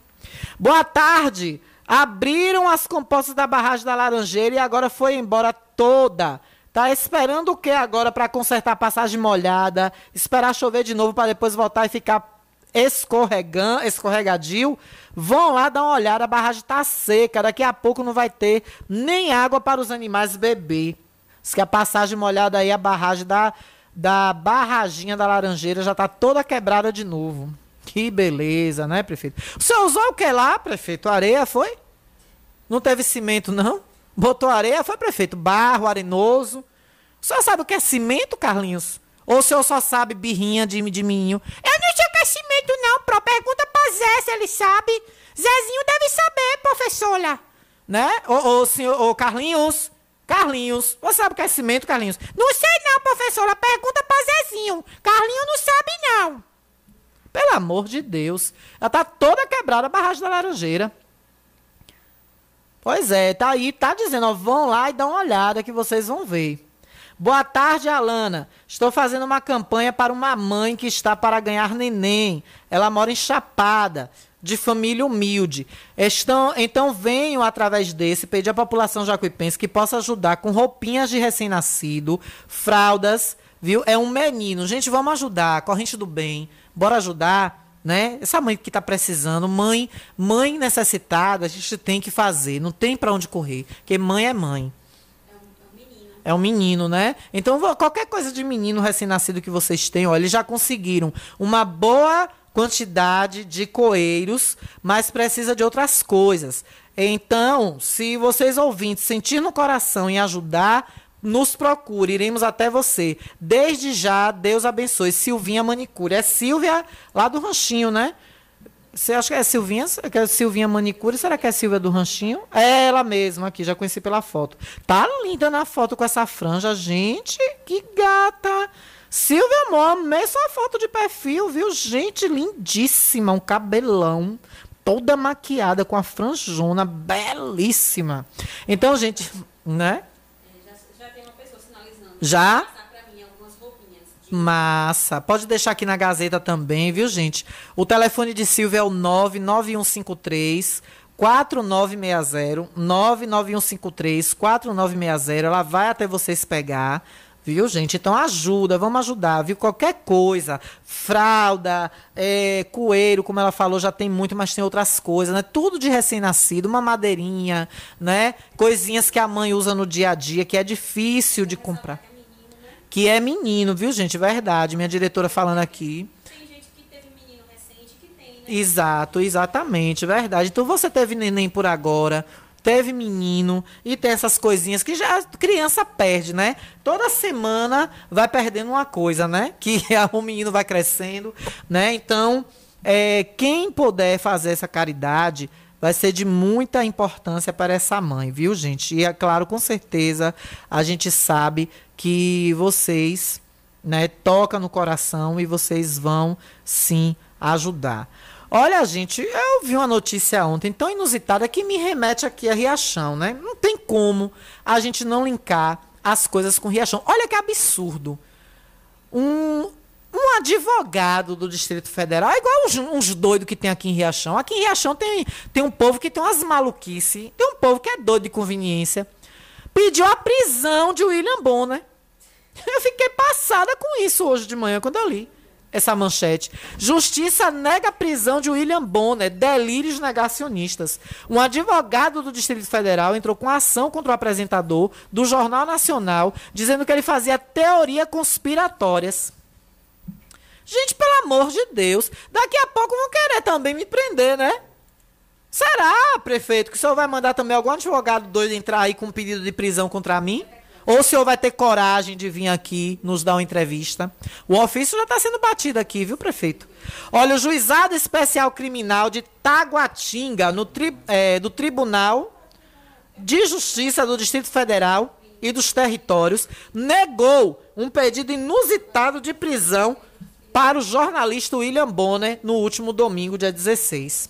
Boa tarde. Abriram as compostas da barragem da Laranjeira e agora foi embora toda. Tá esperando o que agora para consertar a passagem molhada? Esperar chover de novo para depois voltar e ficar escorregando, escorregadio, vão lá dar uma olhada, a barragem está seca, daqui a pouco não vai ter nem água para os animais beber. Diz que a passagem molhada aí, a barragem da, da barraginha da Laranjeira já está toda quebrada de novo. Que beleza, né, prefeito? O senhor usou o que lá, prefeito? Areia, foi? Não teve cimento, não? Botou areia, foi, prefeito? Barro, arenoso. O senhor sabe o que é cimento, Carlinhos? Ou o senhor só sabe birrinha de, de minho? Eu não sei o que é cimento, não, pro. Pergunta pra Zé se ele sabe. Zezinho deve saber, professora. Né? Ô, ô, senhor, ô, Carlinhos. Carlinhos. Você sabe o que é cimento, Carlinhos? Não sei não, professora. Pergunta pra Zezinho. Carlinhos não sabe, não. Pelo amor de Deus. Ela tá toda quebrada a barragem da Laranjeira. Pois é, tá aí, tá dizendo, ó, vão lá e dão uma olhada que vocês vão ver. Boa tarde, Alana. Estou fazendo uma campanha para uma mãe que está para ganhar neném. Ela mora em Chapada, de família humilde. Estão, então venho, através desse, pedir à população jacuipense que possa ajudar com roupinhas de recém-nascido, fraldas, viu? É um menino. Gente, vamos ajudar. Corrente do bem. Bora ajudar né? Essa mãe que está precisando, mãe, mãe necessitada, a gente tem que fazer, não tem para onde correr, porque mãe é mãe. É um menino, né? Então, qualquer coisa de menino recém-nascido que vocês tenham, eles já conseguiram uma boa quantidade de coelhos, mas precisa de outras coisas. Então, se vocês ouvintes sentir no coração em ajudar, nos procure, iremos até você. Desde já, Deus abençoe. Silvinha Manicure. É Silvia lá do Ranchinho, né? Você acha que é Silvinha? Que é Silvinha Manicure? Será que é Silvia do Ranchinho? É ela mesma aqui, já conheci pela foto. Tá linda na foto com essa franja, gente. Que gata. Silvia Amor, mesmo a foto de perfil, viu? Gente, lindíssima. Um cabelão. Toda maquiada com a franjona, belíssima. Então, gente, né? Já? Massa. Pode deixar aqui na Gazeta também, viu, gente? O telefone de Silvia é o 99153 4960 99153 4960. Ela vai até vocês pegar. Viu, gente? Então ajuda, vamos ajudar, viu? Qualquer coisa, fralda, é, coelho, como ela falou, já tem muito, mas tem outras coisas, né? Tudo de recém-nascido, uma madeirinha, né? Coisinhas que a mãe usa no dia a dia, que é difícil de comprar que é menino, viu, gente? Verdade. Minha diretora falando aqui. Tem gente que teve menino recente que tem, né? Exato, exatamente, verdade. Então você teve neném por agora, teve menino e tem essas coisinhas que já criança perde, né? Toda semana vai perdendo uma coisa, né? Que o menino vai crescendo, né? Então, é, quem puder fazer essa caridade vai ser de muita importância para essa mãe, viu, gente? E é claro, com certeza, a gente sabe que vocês, né, toca no coração e vocês vão sim ajudar. Olha, gente, eu vi uma notícia ontem tão inusitada que me remete aqui a Riachão, né? Não tem como a gente não linkar as coisas com Riachão. Olha que absurdo. Um, um advogado do Distrito Federal, é igual uns, uns doidos que tem aqui em Riachão. Aqui em Riachão tem, tem um povo que tem umas maluquices, tem um povo que é doido de conveniência pediu a prisão de William Bonner. Eu fiquei passada com isso hoje de manhã, quando eu li essa manchete. Justiça nega a prisão de William Bonner, delírios negacionistas. Um advogado do Distrito Federal entrou com ação contra o apresentador do Jornal Nacional, dizendo que ele fazia teoria conspiratórias. Gente, pelo amor de Deus, daqui a pouco vão querer também me prender, né? Será, prefeito, que o senhor vai mandar também algum advogado doido entrar aí com um pedido de prisão contra mim? Ou o senhor vai ter coragem de vir aqui nos dar uma entrevista? O ofício já está sendo batido aqui, viu, prefeito? Olha, o juizado especial criminal de Taguatinga, no tri, é, do Tribunal de Justiça do Distrito Federal e dos Territórios, negou um pedido inusitado de prisão para o jornalista William Bonner no último domingo, dia 16.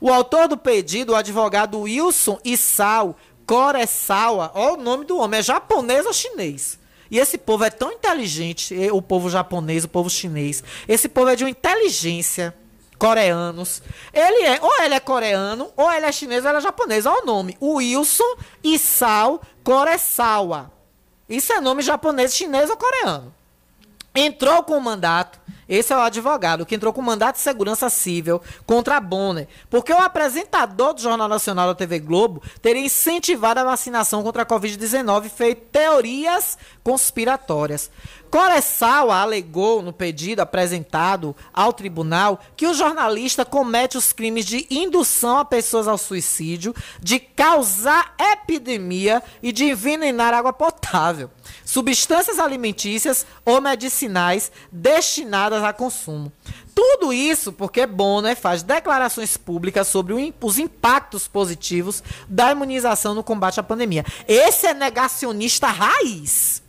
O autor do pedido, o advogado Wilson Isao Koresawa, olha o nome do homem, é japonês ou chinês? E esse povo é tão inteligente, o povo japonês, o povo chinês. Esse povo é de uma inteligência. Coreanos. Ele é, ou ele é coreano, ou ele é chinês, ou ele é japonês. Olha o nome. Wilson Isao Koresawa. Isso é nome japonês, chinês ou coreano. Entrou com o mandato esse é o advogado que entrou com mandato de segurança civil contra a Bonner, porque o apresentador do Jornal Nacional da TV Globo teria incentivado a vacinação contra a Covid-19 e feito teorias conspiratórias. Coressawa alegou no pedido apresentado ao tribunal que o jornalista comete os crimes de indução a pessoas ao suicídio, de causar epidemia e de envenenar água potável, substâncias alimentícias ou medicinais destinadas a consumo. Tudo isso porque Bonner faz declarações públicas sobre os impactos positivos da imunização no combate à pandemia. Esse é negacionista raiz.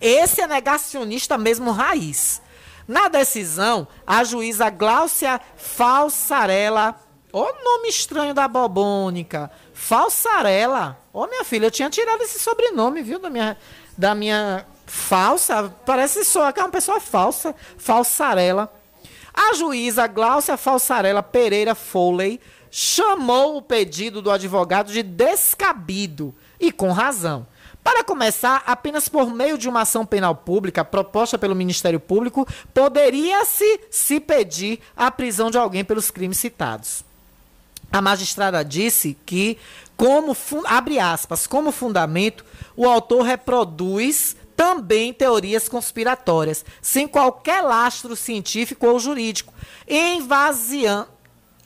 Esse é negacionista mesmo raiz. Na decisão, a juíza Gláucia Falsarella, o nome estranho da bobônica, Falsarella. Ô oh, minha filha, eu tinha tirado esse sobrenome, viu, da minha da minha falsa, parece só que é uma pessoa falsa, Falsarella. A juíza Gláucia Falsarella Pereira Foley chamou o pedido do advogado de descabido e com razão. Para começar, apenas por meio de uma ação penal pública proposta pelo Ministério Público, poderia-se se pedir a prisão de alguém pelos crimes citados. A magistrada disse que, como abre aspas, como fundamento, o autor reproduz também teorias conspiratórias, sem qualquer lastro científico ou jurídico, esvaziando,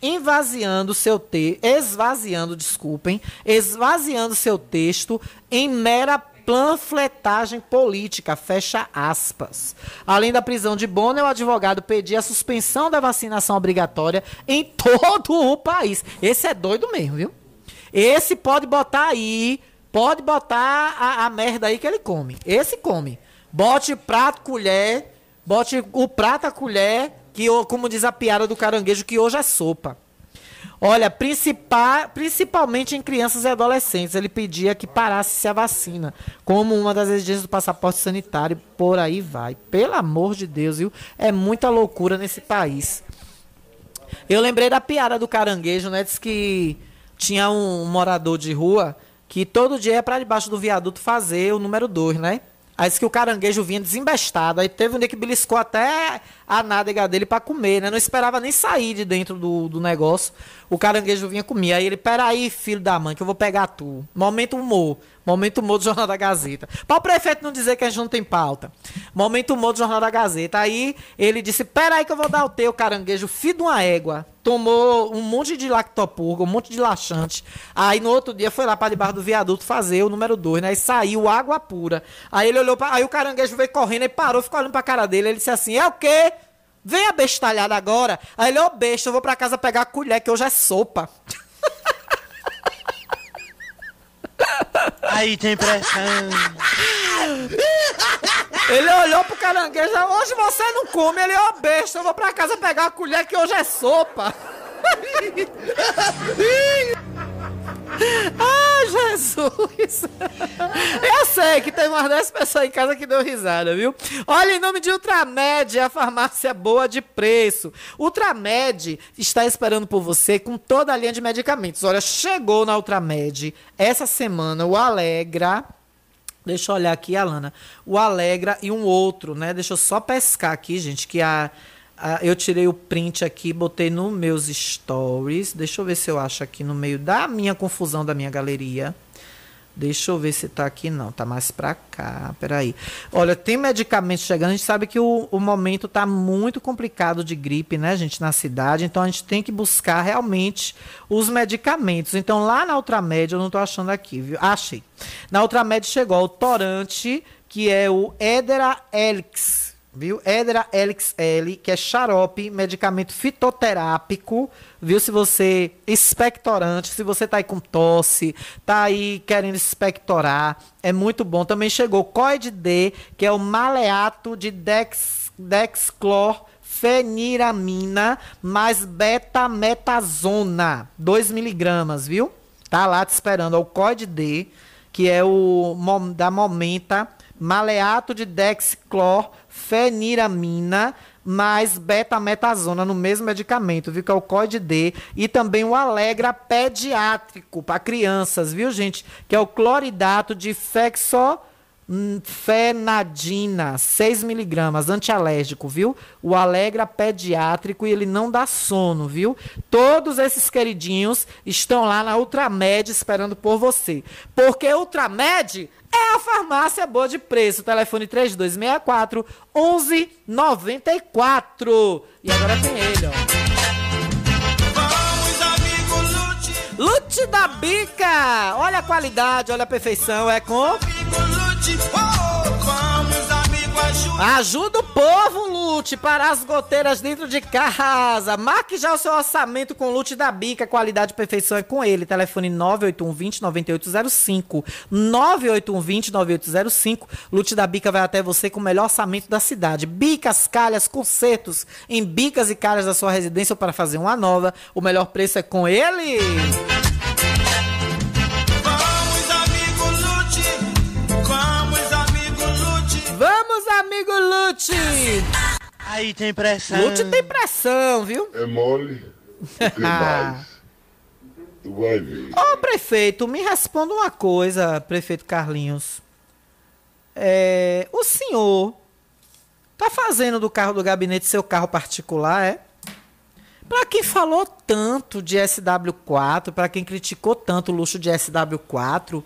esvaziando seu te esvaziando, desculpem, esvaziando seu texto em mera panfletagem política, fecha aspas. Além da prisão de Bonner, o advogado pedia a suspensão da vacinação obrigatória em todo o país. Esse é doido mesmo, viu? Esse pode botar aí, pode botar a, a merda aí que ele come. Esse come. Bote prato, colher, bote o prato, a colher, que como diz a piada do caranguejo, que hoje é sopa. Olha, principal, principalmente em crianças e adolescentes, ele pedia que parasse-se a vacina, como uma das exigências do passaporte sanitário, por aí vai. Pelo amor de Deus, viu? É muita loucura nesse país. Eu lembrei da piada do caranguejo, né? Diz que tinha um morador de rua que todo dia ia para debaixo do viaduto fazer o número 2, né? Aí disse que o caranguejo vinha desembestado. Aí teve um dia que beliscou até a nádega dele para comer, né? Não esperava nem sair de dentro do, do negócio. O caranguejo vinha comer. Aí ele, peraí, filho da mãe, que eu vou pegar tu. Momento humor. Momento humor do Jornal da Gazeta. Para o prefeito não dizer que a gente não tem pauta. Momento humor do Jornal da Gazeta. Aí ele disse, peraí que eu vou dar o teu, caranguejo, filho de uma égua tomou um monte de lactopurga, um monte de laxante. Aí no outro dia foi lá para debaixo do viaduto fazer o número 2, né? E saiu água pura. Aí ele olhou para aí o caranguejo veio correndo e parou, ficou olhando para a cara dele, ele disse assim: "É o quê? Vem abestalhado agora". Aí ele: "Ô, oh, besta, eu vou para casa pegar a colher que hoje é sopa". Aí tem pressão. Ele olhou pro caranguejo, hoje você não come, ele, ó, oh, besta, eu vou pra casa pegar a colher que hoje é sopa. Ah, Jesus! Eu sei que tem umas 10 pessoas em casa que deu risada, viu? Olha, em nome de Ultramed, a farmácia boa de preço. Ultramed está esperando por você com toda a linha de medicamentos. Olha, chegou na Ultramed essa semana o Alegra Deixa eu olhar aqui, Alana. O Alegra e um outro, né? Deixa eu só pescar aqui, gente, que a, a, eu tirei o print aqui, botei nos meus stories. Deixa eu ver se eu acho aqui no meio da minha confusão da minha galeria. Deixa eu ver se tá aqui, não. Tá mais pra cá. Peraí. Olha, tem medicamentos chegando. A gente sabe que o, o momento tá muito complicado de gripe, né, gente, na cidade. Então a gente tem que buscar realmente os medicamentos. Então lá na Ultramed, eu não tô achando aqui, viu? Achei. Na Ultramed chegou o Torante, que é o Edera Elix viu? Edra Helix L, que é xarope, medicamento fitoterápico, viu? Se você expectorante, se você tá aí com tosse, tá aí querendo expectorar, é muito bom. Também chegou Coid D, que é o maleato de dex, dexclorfeniramina mais betametasona, 2 miligramas, viu? Tá lá te esperando, é o Coid D, que é o da Momenta, maleato de dexclor feniramina mais betametasona no mesmo medicamento, viu? Que é o COD-D. E também o Alegra pediátrico para crianças, viu, gente? Que é o cloridato de fexo fenadina, 6 miligramas, antialérgico, viu? O Alegra pediátrico e ele não dá sono, viu? Todos esses queridinhos estão lá na Ultramed esperando por você. Porque Ultramed é a farmácia boa de preço. Telefone 3264 1194. E agora tem ele, ó. Lute da Bica! Olha a qualidade, olha a perfeição. É com. Ajuda o povo, Lute, para as goteiras dentro de casa. Marque já o seu orçamento com Lute da Bica. Qualidade e perfeição é com ele. Telefone 98120 9805. 98120 9805. Lute da Bica vai até você com o melhor orçamento da cidade. Bicas, calhas, consertos em bicas e calhas da sua residência ou para fazer uma nova. O melhor preço é com ele. Vamos, Lute! Aí tem pressão. Lute tem pressão, viu? É mole. Tem mais. Tu vai ver. Ô, prefeito, me responda uma coisa, prefeito Carlinhos. É, o senhor tá fazendo do carro do gabinete seu carro particular, é? Pra quem falou tanto de SW4, pra quem criticou tanto o luxo de SW4, eu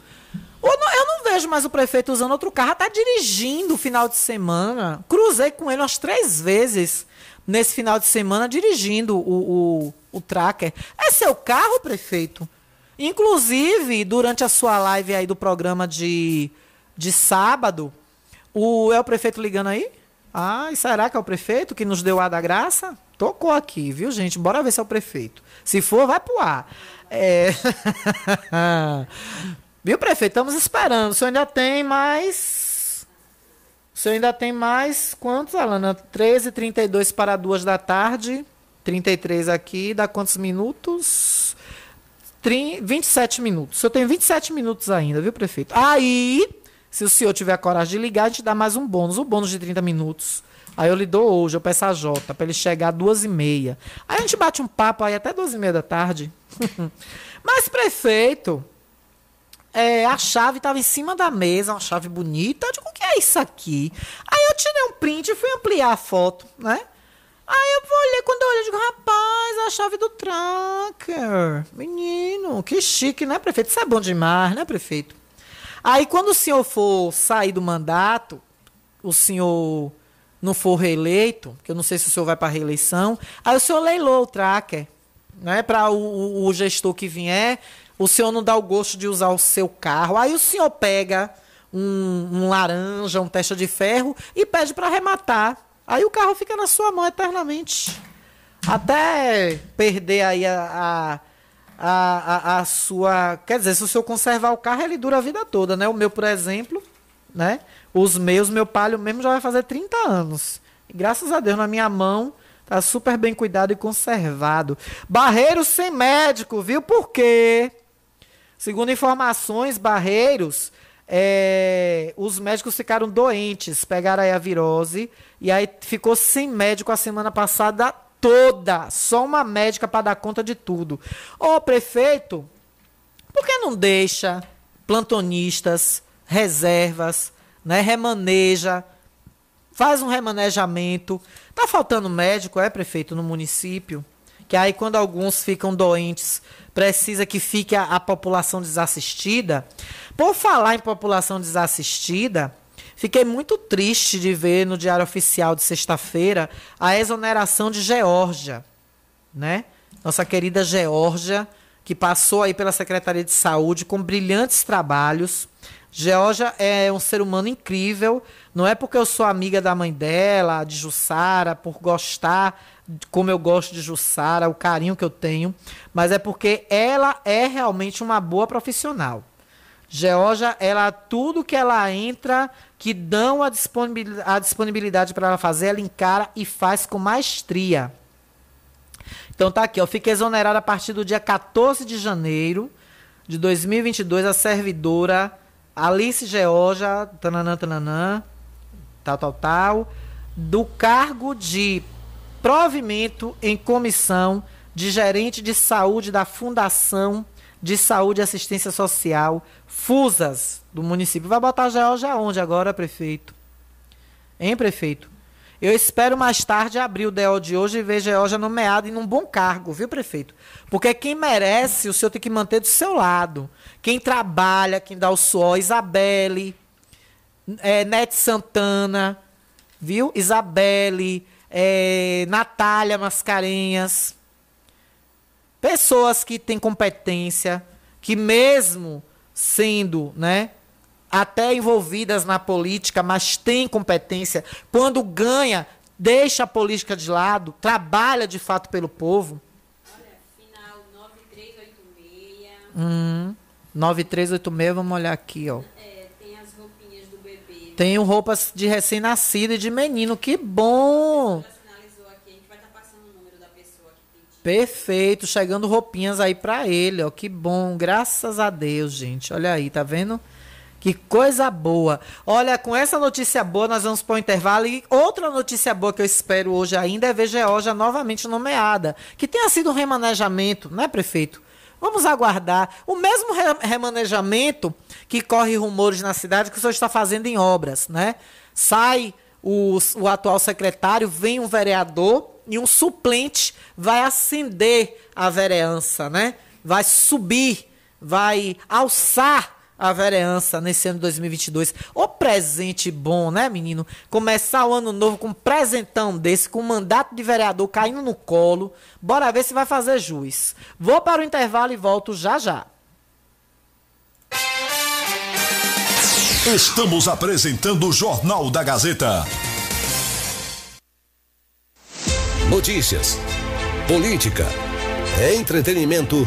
não, eu não vejo mais o prefeito usando outro carro, tá dirigindo o final de semana. Cruzei com ele umas três vezes nesse final de semana dirigindo o, o, o tracker. É seu carro, prefeito? Inclusive, durante a sua live aí do programa de, de sábado, o, é o prefeito ligando aí? Ah, e será que é o prefeito que nos deu a da graça? Tocou aqui, viu, gente? Bora ver se é o prefeito. Se for, vai pro ar. É... viu, prefeito? Estamos esperando. O senhor ainda tem mais. O senhor ainda tem mais. Quantos, Alana? 13h32 para 2 da tarde. 33 aqui. Dá quantos minutos? 30, 27 minutos. O senhor tem 27 minutos ainda, viu, prefeito? Aí, se o senhor tiver a coragem de ligar, a gente dá mais um bônus. Um bônus de 30 minutos. Aí eu lhe dou hoje, eu peço a Jota, para ele chegar às duas e meia. Aí a gente bate um papo aí até duas e meia da tarde. Mas, prefeito, é, a chave estava em cima da mesa, uma chave bonita. Eu digo, o que é isso aqui? Aí eu tirei um print e fui ampliar a foto, né? Aí eu olhei, quando eu olhei, eu digo, rapaz, a chave do tracker. Menino, que chique, né, prefeito? Isso é bom demais, né, prefeito? Aí quando o senhor for sair do mandato, o senhor não for reeleito, que eu não sei se o senhor vai para reeleição, aí o senhor leilou o tracker, né? Para o, o, o, gestor que vier, o senhor não dá o gosto de usar o seu carro, aí o senhor pega um, um laranja, um testa de ferro e pede para arrematar. Aí o carro fica na sua mão eternamente. Até perder aí a, a, a, a, sua. Quer dizer, se o senhor conservar o carro, ele dura a vida toda, né? O meu, por exemplo, né? Os meus, meu palio mesmo já vai fazer 30 anos. E graças a Deus, na minha mão, tá super bem cuidado e conservado. Barreiros sem médico, viu? Por quê? Segundo informações, Barreiros, é, os médicos ficaram doentes, pegaram aí a virose e aí ficou sem médico a semana passada toda. Só uma médica para dar conta de tudo. Ô, prefeito, por que não deixa plantonistas, reservas, né, remaneja, faz um remanejamento. Tá faltando médico, é, prefeito, no município? Que aí quando alguns ficam doentes, precisa que fique a, a população desassistida. Por falar em população desassistida, Fiquei muito triste de ver no Diário Oficial de sexta-feira a exoneração de Geórgia, né? Nossa querida Geórgia, que passou aí pela Secretaria de Saúde com brilhantes trabalhos. Geórgia é um ser humano incrível. Não é porque eu sou amiga da mãe dela, de Jussara, por gostar como eu gosto de Jussara, o carinho que eu tenho, mas é porque ela é realmente uma boa profissional. Georgia, ela tudo que ela entra, que dão a disponibilidade, a disponibilidade para ela fazer, ela encara e faz com maestria. Então tá aqui, ó, fica exonerada a partir do dia 14 de janeiro de 2022 a servidora Alice Georgia, tananã, tananã, tal, tal, tal, do cargo de provimento em comissão de gerente de saúde da Fundação de Saúde e Assistência Social, FUSAS, do município. Vai botar Georgia onde agora, prefeito? Hein, prefeito? Eu espero mais tarde abrir o DO de hoje e ver Georgia nomeado em um bom cargo, viu, prefeito? Porque quem merece, o senhor tem que manter do seu lado. Quem trabalha, quem dá o suor, Isabelle, é, Nete Santana, viu? Isabelle, é, Natália Mascarenhas. Pessoas que têm competência, que mesmo sendo, né, até envolvidas na política, mas têm competência, quando ganha, deixa a política de lado, trabalha de fato pelo povo. Olha, final 9386. Hum, 9386, vamos olhar aqui, ó. É, tem as roupinhas do bebê. Tenho roupas de recém-nascido e de menino, que bom! Ela finalizou aqui, a gente vai estar passando o número da pessoa que pediu. Perfeito, chegando roupinhas aí pra ele, ó, que bom, graças a Deus, gente. Olha aí, tá vendo? Que coisa boa. Olha, com essa notícia boa, nós vamos para o intervalo. E outra notícia boa que eu espero hoje ainda é ver Georgia novamente nomeada. Que tenha sido um remanejamento, né, prefeito? Vamos aguardar. O mesmo re remanejamento que corre rumores na cidade que o senhor está fazendo em obras, né? Sai o, o atual secretário, vem um vereador e um suplente vai ascender a vereança, né? Vai subir, vai alçar a vereança nesse ano de 2022. O presente bom, né, menino? Começar o ano novo com um presentão desse, com um mandato de vereador caindo no colo. Bora ver se vai fazer jus. Vou para o intervalo e volto já já. Estamos apresentando o Jornal da Gazeta. Notícias, política, entretenimento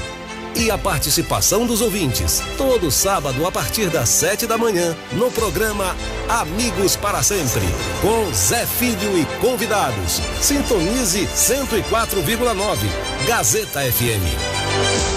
e a participação dos ouvintes. Todo sábado a partir das sete da manhã no programa Amigos para Sempre com Zé Filho e convidados. Sintonize 104,9 Gazeta FM.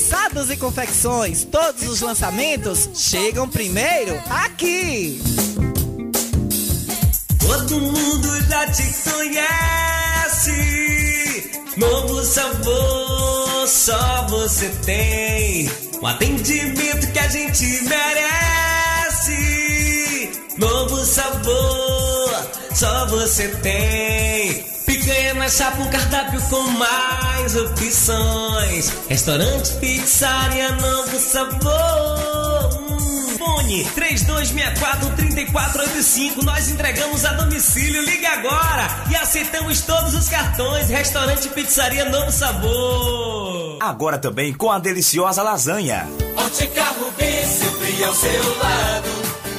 e Confecções. Todos os lançamentos chegam primeiro aqui. Todo mundo já te conhece. Novo sabor, só você tem. Um atendimento que a gente merece. Novo sabor, só você tem. Picanha na chapa, um cardápio com mais opções. Restaurante, pizzaria, novo sabor. Hum, Fone 3264-3485. Nós entregamos a domicílio. Liga agora e aceitamos todos os cartões. Restaurante, pizzaria, novo sabor. Agora também com a deliciosa lasanha. Ótica Rubi, sempre ao seu lado.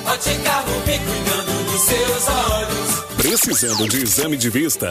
Ótica Rubi, cuidando dos seus olhos. Precisando de exame de vista?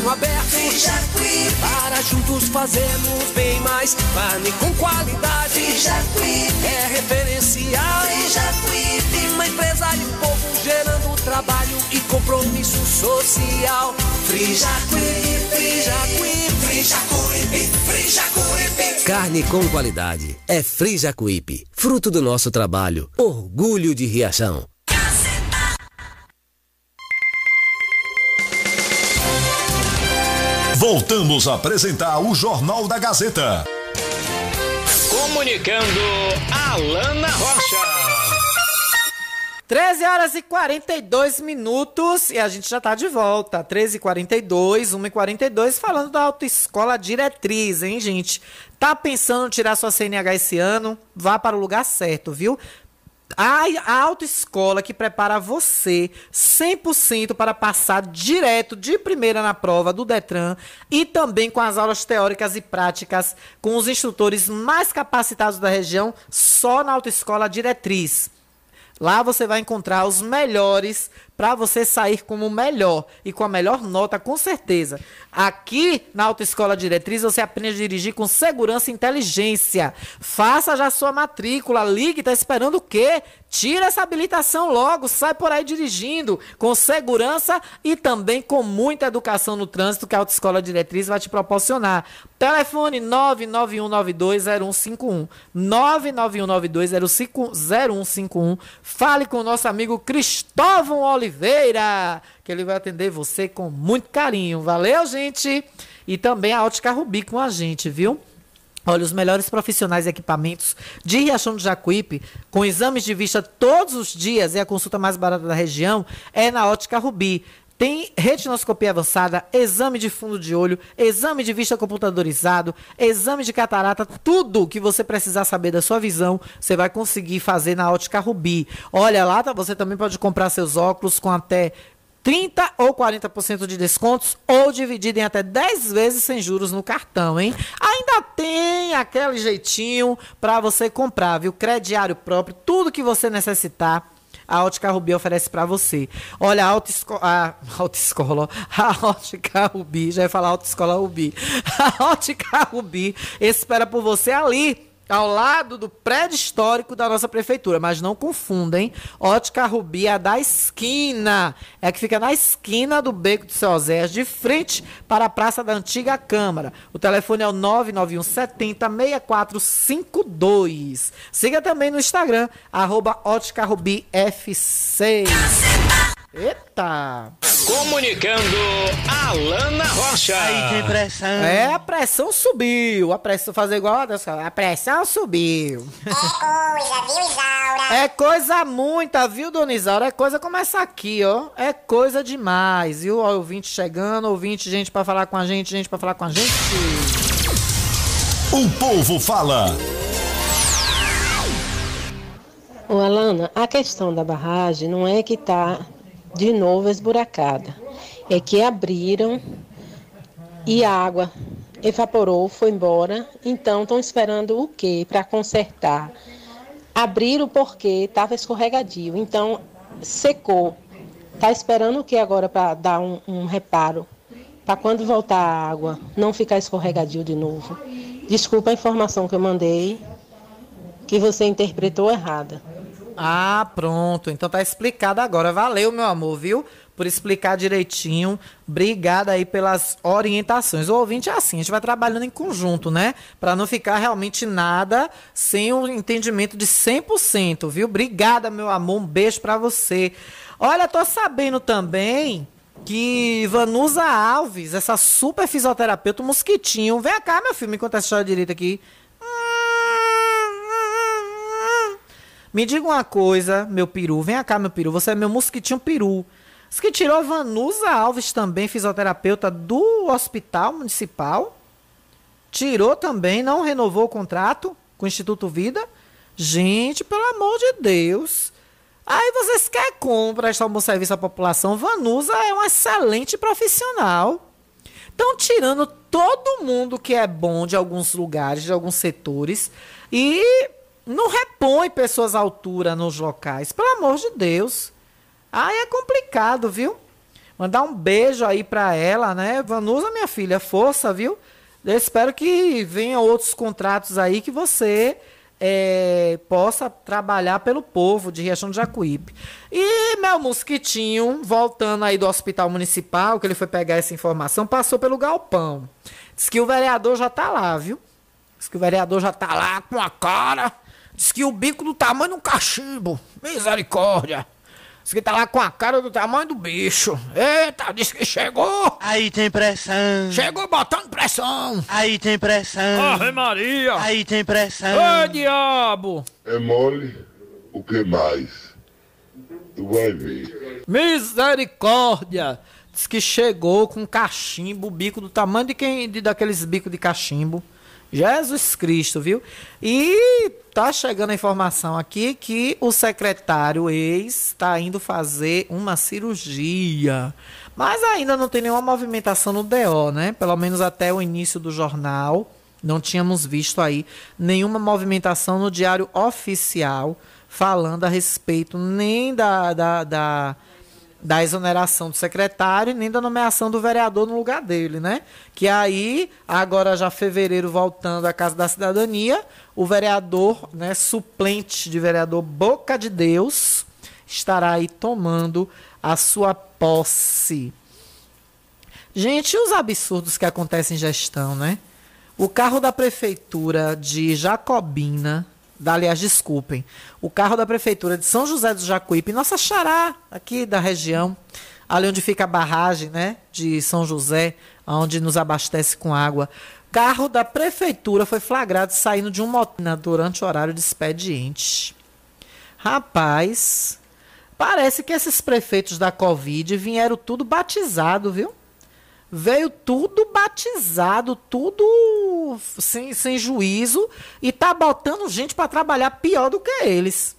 caminho aberto. Frijacuípe. Para juntos fazermos bem mais. Carne com qualidade, Frijacuípe. É referencial. Frijacuípe. Uma empresa e um povo gerando trabalho e compromisso social. Frijacuípe, Frijacuípe, Frijacuípe, Frijacuípe. Carne com qualidade é Frijacuípe, fruto do nosso trabalho, orgulho de Riachão. Voltamos a apresentar o Jornal da Gazeta. Comunicando Alana Rocha. 13 horas e 42 minutos e a gente já tá de volta. 13 e 42, 1 e 42, falando da Autoescola Diretriz, hein, gente? Tá pensando em tirar sua CNH esse ano? Vá para o lugar certo, viu? A, autoescola que prepara você 100% para passar direto de primeira na prova do Detran e também com as aulas teóricas e práticas com os instrutores mais capacitados da região, só na Autoescola Diretriz. Lá você vai encontrar os melhores para você sair como o melhor e com a melhor nota, com certeza. Aqui na Autoescola Diretriz você aprende a dirigir com segurança e inteligência. Faça já sua matrícula, ligue, tá esperando o quê? Tira essa habilitação logo, sai por aí dirigindo com segurança e também com muita educação no trânsito que a Autoescola Diretriz vai te proporcionar. Telefone 991920151. 991920151. Fale com o nosso amigo Cristóvão Oliveira, que ele vai atender você com muito carinho. Valeu, gente? E também a Ótica Rubi com a gente, viu? Olha, os melhores profissionais e equipamentos de Riachão do Jacuípe, com exames de vista todos os dias e a consulta mais barata da região, é na Ótica Rubi. Tem retinoscopia avançada, exame de fundo de olho, exame de vista computadorizado, exame de catarata, tudo que você precisar saber da sua visão, você vai conseguir fazer na Ótica Rubi. Olha lá, tá? você também pode comprar seus óculos com até 30 ou 40% de descontos ou dividido em até 10 vezes sem juros no cartão, hein? Ainda tem aquele jeitinho para você comprar, viu? Crediário próprio, tudo que você necessitar a Ótica Rubi oferece para você. Olha, a autoescola, a autoescola, a Ótica Rubi, já ia falar Autoescola Rubi. A Ótica Rubi espera por você ali ao lado do prédio histórico da nossa prefeitura. Mas não confundem, Ótica Rubi é da esquina. É que fica na esquina do Beco de Seu Zé, de frente para a Praça da Antiga Câmara. O telefone é o 991 70 6452. Siga também no Instagram, arroba Ótica Rubi FC. Eita! Comunicando Alana Rocha. Aí tem pressão. É, a pressão subiu. A pressão, fazer igual a Deus, a pressão subiu. É coisa, viu, Isaura? É coisa muita, viu, dona Isaura? É coisa como essa aqui, ó. É coisa demais, viu? Ó, ouvinte chegando, ouvinte, gente pra falar com a gente, gente pra falar com a gente. O povo fala. Ô, Alana, a questão da barragem não é que tá de novo esburacada. É que abriram e a água evaporou, foi embora. Então estão esperando o quê para consertar? Abriram porque estava escorregadio. Então secou. Tá esperando o que agora para dar um, um reparo? Para quando voltar a água não ficar escorregadio de novo. Desculpa a informação que eu mandei, que você interpretou errada. Ah, pronto. Então tá explicado agora. Valeu, meu amor, viu? Por explicar direitinho. Obrigada aí pelas orientações. O ouvinte é assim, a gente vai trabalhando em conjunto, né? Para não ficar realmente nada sem um entendimento de 100%, viu? Obrigada, meu amor. Um beijo para você. Olha, tô sabendo também que Vanusa Alves, essa super fisioterapeuta, mosquitinho. Vem cá, meu filho, me conta essa história direito aqui. Me diga uma coisa, meu peru. Vem cá, meu peru. Você é meu mosquitinho peru. Diz que tirou a Vanusa Alves também, fisioterapeuta do hospital municipal. Tirou também, não renovou o contrato com o Instituto Vida. Gente, pelo amor de Deus. Aí vocês querem como prestar um bom serviço à população? Vanusa é um excelente profissional. Estão tirando todo mundo que é bom de alguns lugares, de alguns setores, e não repõe pessoas à altura nos locais. Pelo amor de Deus. Aí é complicado, viu? Mandar um beijo aí pra ela, né? Vanusa, minha filha, força, viu? Eu espero que venham outros contratos aí que você é, possa trabalhar pelo povo de Riachão do Jacuípe. E meu mosquitinho, voltando aí do hospital municipal, que ele foi pegar essa informação, passou pelo galpão. Diz que o vereador já tá lá, viu? Diz que o vereador já tá lá com a cara. Diz que o bico do tamanho de um cachimbo. Misericórdia. Diz que tá lá com a cara do tamanho do bicho. Eita, diz que chegou. Aí tem pressão. Chegou botando pressão. Aí tem pressão. Ave Maria. Aí tem pressão. Ô, diabo. É mole? O que mais? Tu vai ver. Misericórdia. Diz que chegou com cachimbo, o bico do tamanho de quem de, daqueles bicos de cachimbo. Jesus Cristo, viu? E tá chegando a informação aqui que o secretário ex está indo fazer uma cirurgia. Mas ainda não tem nenhuma movimentação no DO, né? Pelo menos até o início do jornal. Não tínhamos visto aí nenhuma movimentação no diário oficial falando a respeito nem da, da, da da exoneração do secretário nem da nomeação do vereador no lugar dele, né? Que aí, agora já fevereiro voltando à Casa da Cidadania, o vereador, né, suplente de vereador Boca de Deus, estará aí tomando a sua posse. Gente, os absurdos que acontecem em gestão, né? O carro da prefeitura de Jacobina, aliás, desculpem, o carro da prefeitura de São José do Jacuípe, nossa xará aqui da região, ali onde fica a barragem, né, de São José, onde nos abastece com água. Carro da prefeitura foi flagrado saindo de um motina durante o horário de expediente. Rapaz, parece que esses prefeitos da Covid vieram tudo batizado, viu? Veio tudo batizado, tudo sem, sem juízo e tá botando gente para trabalhar pior do que eles.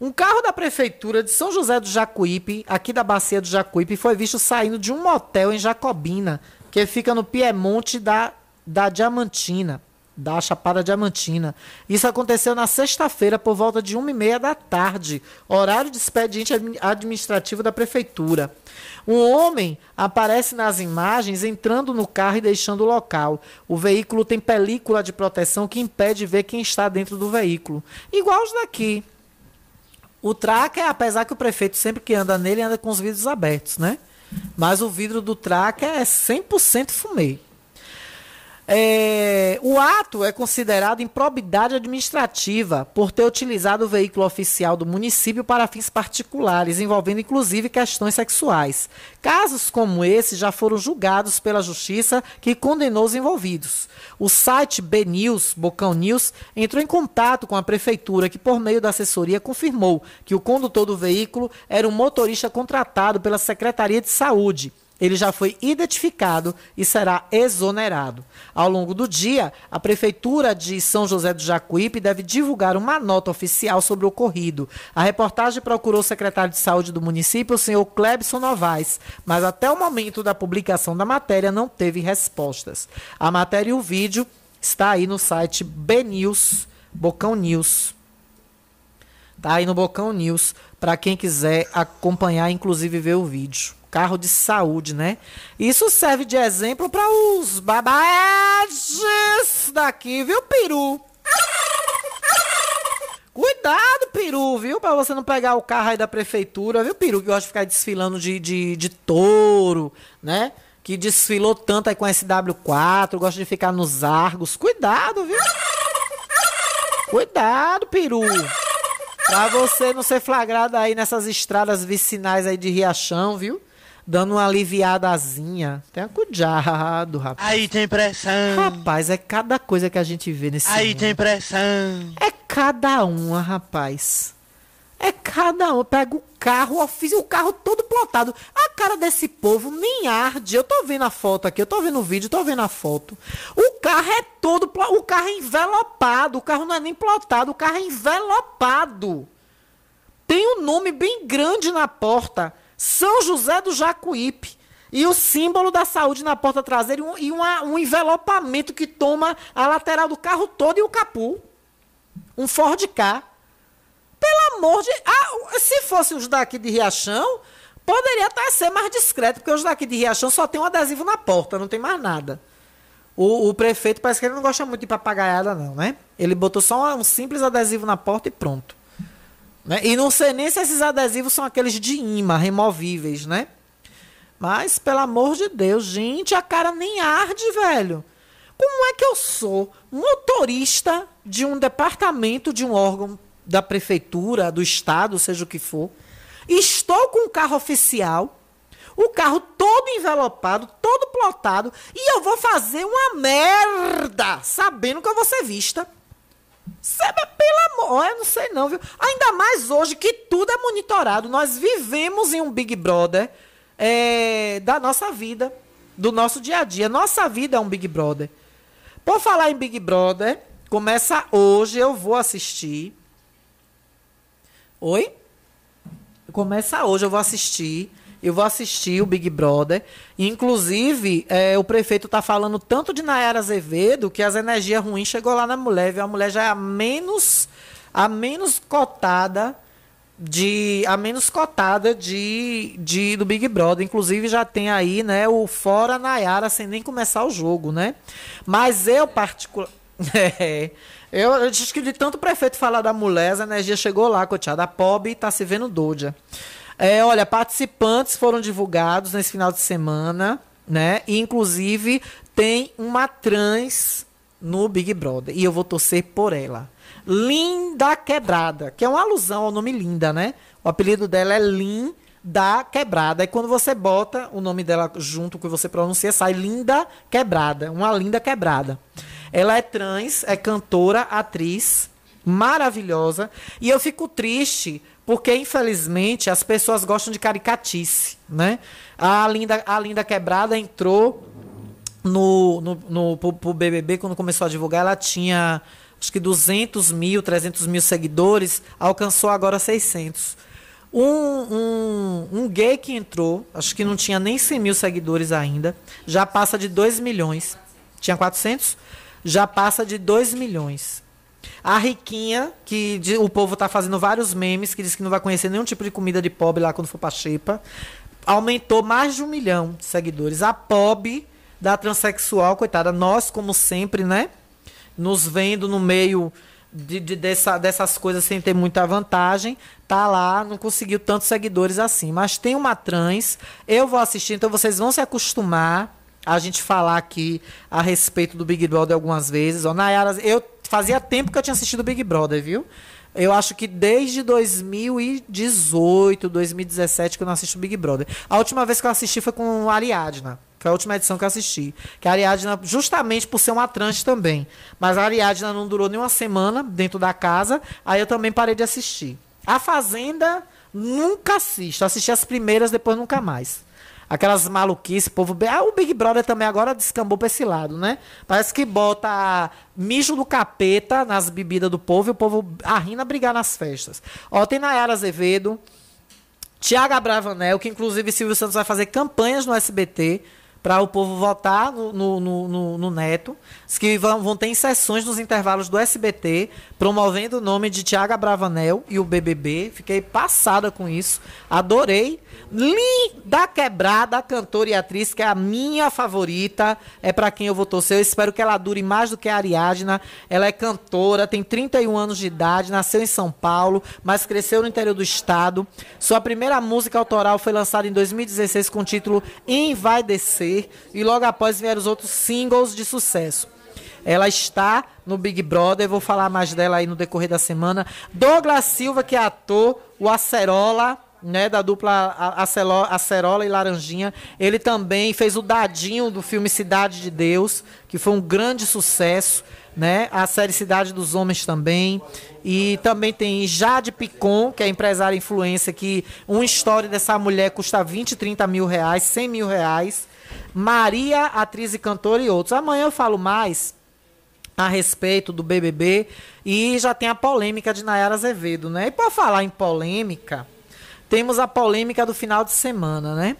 Um carro da prefeitura de São José do Jacuípe, aqui da bacia do Jacuípe, foi visto saindo de um motel em Jacobina, que fica no Piemonte da, da Diamantina da Chapada Diamantina. Isso aconteceu na sexta-feira por volta de uma e meia da tarde, horário de expediente administrativo da prefeitura. Um homem aparece nas imagens entrando no carro e deixando o local. O veículo tem película de proteção que impede ver quem está dentro do veículo. Igual os daqui. O tracker, apesar que o prefeito sempre que anda nele anda com os vidros abertos, né? Mas o vidro do tracker é 100% fumê. É, o ato é considerado improbidade administrativa por ter utilizado o veículo oficial do município para fins particulares, envolvendo inclusive questões sexuais. Casos como esse já foram julgados pela justiça, que condenou os envolvidos. O site BNews, Bocão News, entrou em contato com a prefeitura, que por meio da assessoria confirmou que o condutor do veículo era um motorista contratado pela Secretaria de Saúde ele já foi identificado e será exonerado. Ao longo do dia, a Prefeitura de São José do Jacuípe deve divulgar uma nota oficial sobre o ocorrido. A reportagem procurou o secretário de Saúde do município, o senhor Clebson Novaes, mas até o momento da publicação da matéria não teve respostas. A matéria e o vídeo está aí no site BNews, Bocão News. Está aí no Bocão News, para quem quiser acompanhar, inclusive ver o vídeo carro de saúde, né? Isso serve de exemplo para os babages daqui, viu, peru? Cuidado, peru, viu? Pra você não pegar o carro aí da prefeitura, viu, peru? Que gosta de ficar desfilando de, de, de touro, né? Que desfilou tanto aí com SW4, gosta de ficar nos argos. Cuidado, viu? Cuidado, peru. Pra você não ser flagrado aí nessas estradas vicinais aí de Riachão, viu? Dando uma aliviadazinha. Tenha cuidado, rapaz. Aí tem pressão. Rapaz, é cada coisa que a gente vê nesse Aí mundo. tem pressão. É cada uma, rapaz. É cada um. Pega o carro, o ofici- o carro todo plotado. A cara desse povo nem arde. Eu tô vendo a foto aqui, eu tô vendo o vídeo, tô vendo a foto. O carro é todo. O carro é envelopado. O carro não é nem plotado, o carro é envelopado. Tem um nome bem grande na porta. São José do Jacuípe. E o símbolo da saúde na porta traseira e, um, e uma- um envelopamento que toma a lateral do carro todo e o capu. Um Ford K. Pelo amor de. Ah, se fosse os daqui de Riachão, poderia até ser mais discreto, porque os daqui de Riachão só tem um adesivo na porta, não tem mais nada. O, o prefeito parece que ele não gosta muito de papagaiada, não, né? Ele botou só um simples adesivo na porta e pronto. Né? E não sei nem se esses adesivos são aqueles de imã, removíveis, né? Mas, pelo amor de Deus, gente, a cara nem arde, velho. Como é que eu sou motorista de um departamento, de um órgão da prefeitura, do estado, seja o que for, estou com um carro oficial, o carro todo envelopado, todo plotado, e eu vou fazer uma merda, sabendo que eu vou ser vista. Sabe, pelo amor, eu não sei não, viu? Ainda mais hoje que tudo é monitorado. Nós vivemos em um Big Brother é, da nossa vida, do nosso dia a dia. Nossa vida é um Big Brother. Por falar em Big Brother, começa hoje, eu vou assistir. Oi? Começa hoje, eu vou assistir. Eu vou assistir o Big Brother. Inclusive, é, o prefeito tá falando tanto de Nayara Azevedo que as energias ruins chegou lá na mulher, viu? A mulher já é a menos, a menos cotada de a menos cotada de, de do Big Brother. Inclusive já tem aí, né, o fora Nayara sem nem começar o jogo, né? Mas eu particular é, eu, eu acho que de tanto prefeito falar da mulher, as energias chegou lá, coteada. A pobre tá se vendo doida. É, olha, participantes foram divulgados nesse final de semana, né? E, inclusive, tem uma trans no Big Brother. E eu vou torcer por ela. Linda Quebrada, que é uma alusão ao nome Linda, né? O apelido dela é Lin da Quebrada. E quando você bota o nome dela junto com o que você pronuncia, sai Linda Quebrada. Uma linda quebrada. Ela é trans, é cantora, atriz, maravilhosa. E eu fico triste porque, infelizmente, as pessoas gostam de caricatice, né? A Linda, a Linda Quebrada entrou no, no, no, pro, pro BBB, quando começou a divulgar, ela tinha acho que 200 mil, 300 mil seguidores, alcançou agora 600. Um, um, um gay que entrou, acho que não tinha nem 100 mil seguidores ainda, já passa de 2 milhões. Tinha 400? Já passa de 2 milhões. A Riquinha, que de- o povo tá fazendo vários memes, que diz que não vai conhecer nenhum tipo de comida de pobre lá quando for pra Xepa, aumentou mais de um milhão de seguidores. A Pob da transexual, coitada, nós, como sempre, né? Nos vendo no meio de, de- dessa, dessas coisas sem ter muita vantagem, tá lá, não conseguiu tantos seguidores assim. Mas tem uma trans, eu vou assistir, então vocês vão se acostumar a gente falar aqui a respeito do Big Brother algumas vezes. Ó, Nayara, eu fazia tempo que eu tinha assistido Big Brother, viu? Eu acho que desde 2018, 2017 que eu não assisto Big Brother. A última vez que eu assisti foi com Ariadna. Foi a última edição que eu assisti. Que a Ariadna, justamente por ser uma trans também. Mas a Ariadna não durou nem uma semana dentro da casa. Aí eu também parei de assistir. A Fazenda, nunca assisto. Assisti as primeiras, depois nunca mais. Aquelas maluquices, povo. Ah, o Big Brother também agora descambou pra esse lado, né? Parece que bota mijo do capeta nas bebidas do povo e o povo arrina brigar nas festas. Ó, tem Nayara Azevedo, Tiago Abravanel, que inclusive Silvio Santos vai fazer campanhas no SBT para o povo votar no, no, no- no- Neto, que vão, vão ter sessões nos intervalos do SBT, promovendo o nome de Tiago Abravanel e o BBB. Fiquei passada com isso, adorei. Linda Quebrada, cantora e atriz, que é a minha favorita, é para quem eu vou torcer. Eu espero que ela dure mais do que a Ariadna. Ela é cantora, tem 31 anos de idade, nasceu em São Paulo, mas cresceu no interior do estado. Sua primeira música autoral foi lançada em 2016 com o título Em Descer, e logo após vieram os outros singles de sucesso. Ela está no Big Brother, vou falar mais dela aí no decorrer da semana. Douglas Silva, que é ator, o Acerola, né, da dupla Acerola e Laranjinha. Ele também fez o Dadinho do filme Cidade de Deus, que foi um grande sucesso. né? A série Cidade dos Homens também. E também tem Jade Picon, que é empresária influência, que uma história dessa mulher custa 20, 30 mil reais, 100 mil reais. Maria, atriz e cantora e outros. Amanhã eu falo mais a respeito do BBB e já tem a polêmica de Nayara Azevedo, né? E por falar em polêmica, temos a polêmica do final de semana, né?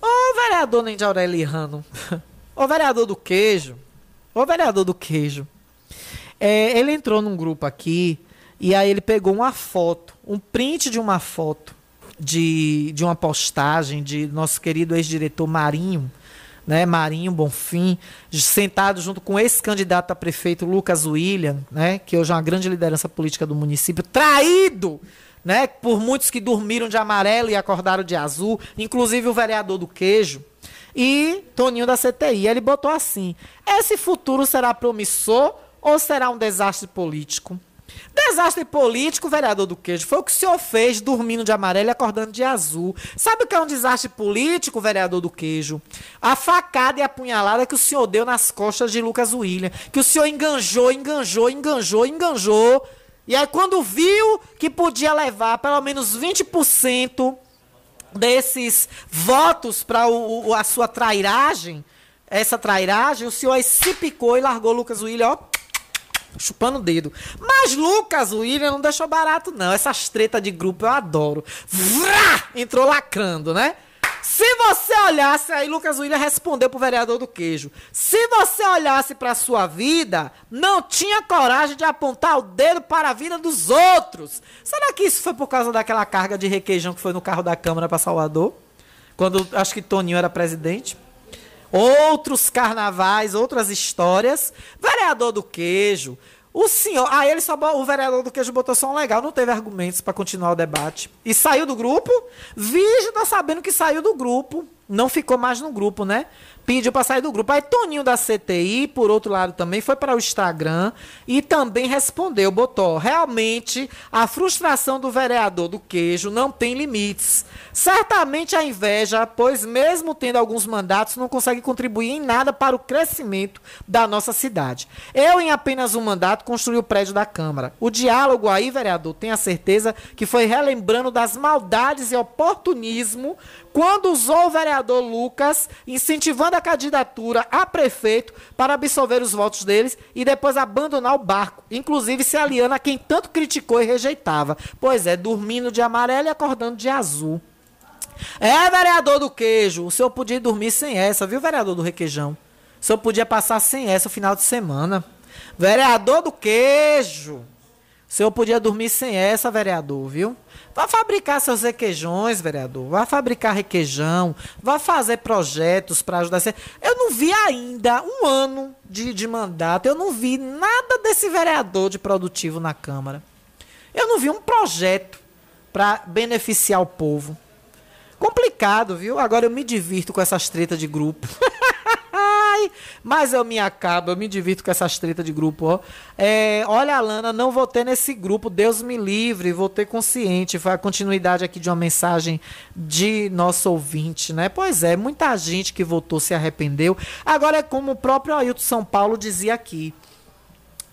Ô vereador Neide Aureliano, ô vereador do queijo, ô vereador do queijo, é, ele entrou num grupo aqui e aí ele pegou uma foto, um print de uma foto de, de uma postagem de nosso querido ex-diretor Marinho, né, Marinho Bonfim, sentado junto com esse candidato a prefeito Lucas William, né, que hoje é uma grande liderança política do município, traído, né, por muitos que dormiram de amarelo e acordaram de azul, inclusive o vereador do queijo, e Toninho da CTI. Ele botou assim: esse futuro será promissor ou será um desastre político? Desastre político, vereador do queijo, foi o que o senhor fez dormindo de amarelo e acordando de azul. Sabe o que é um desastre político, vereador do queijo? A facada e a punhalada que o senhor deu nas costas de Lucas William. Que o senhor enganjou, enganjou, enganjou, enganjou. E aí, quando viu que podia levar pelo menos 20% desses votos para a sua trairagem, essa trairagem, o senhor aí se picou e largou Lucas William, ó chupando o dedo. Mas Lucas William não deixou barato, não. Essas tretas de grupo eu adoro. Vrá! Entrou lacrando, né? Se você olhasse, aí Lucas William respondeu pro vereador do queijo. Se você olhasse pra sua vida, não tinha coragem de apontar o dedo para a vida dos outros. Será que isso foi por causa daquela carga de requeijão que foi no carro da Câmara para Salvador? Quando acho que Toninho era presidente? Outros carnavais, outras histórias. Vereador do queijo. O senhor. Ah, ele só. O vereador do queijo botou só um legal, não teve argumentos para continuar o debate. E saiu do grupo. Virgem tá sabendo que saiu do grupo. Não ficou mais no grupo, né? Pediu para sair do grupo. Aí Toninho da CTI, por outro lado, também foi para o Instagram e também respondeu, botou, realmente a frustração do vereador do queijo não tem limites. Certamente a inveja, pois mesmo tendo alguns mandatos, não consegue contribuir em nada para o crescimento da nossa cidade. Eu, em apenas um mandato, construí o prédio da Câmara. O diálogo aí, vereador, tenha certeza que foi relembrando das maldades e oportunismo quando usou o vereador Lucas, incentivando a candidatura a prefeito para absolver os votos deles e depois abandonar o barco, inclusive se aliando a quem tanto criticou e rejeitava. Pois é, dormindo de amarelo e acordando de azul. É, vereador do queijo, o senhor podia dormir sem essa, viu, vereador do requeijão? O senhor podia passar sem essa o final de semana. Vereador do queijo, o senhor podia dormir sem essa, vereador, viu? Vá fabricar seus requeijões, vereador. Vá fabricar requeijão. Vá fazer projetos para ajudar. Eu não vi ainda um ano de, de mandato. Eu não vi nada desse vereador de produtivo na Câmara. Eu não vi um projeto para beneficiar o povo. Complicado, viu? Agora eu me divirto com essas tretas de grupo. Ai, mas eu me acabo, eu me divirto com essas tretas de grupo, ó. É, olha, Alana, não vou ter nesse grupo, Deus me livre, vou ter consciente. Foi a continuidade aqui de uma mensagem de nosso ouvinte, né? Pois é, muita gente que votou se arrependeu. Agora é como o próprio Ailton São Paulo dizia aqui.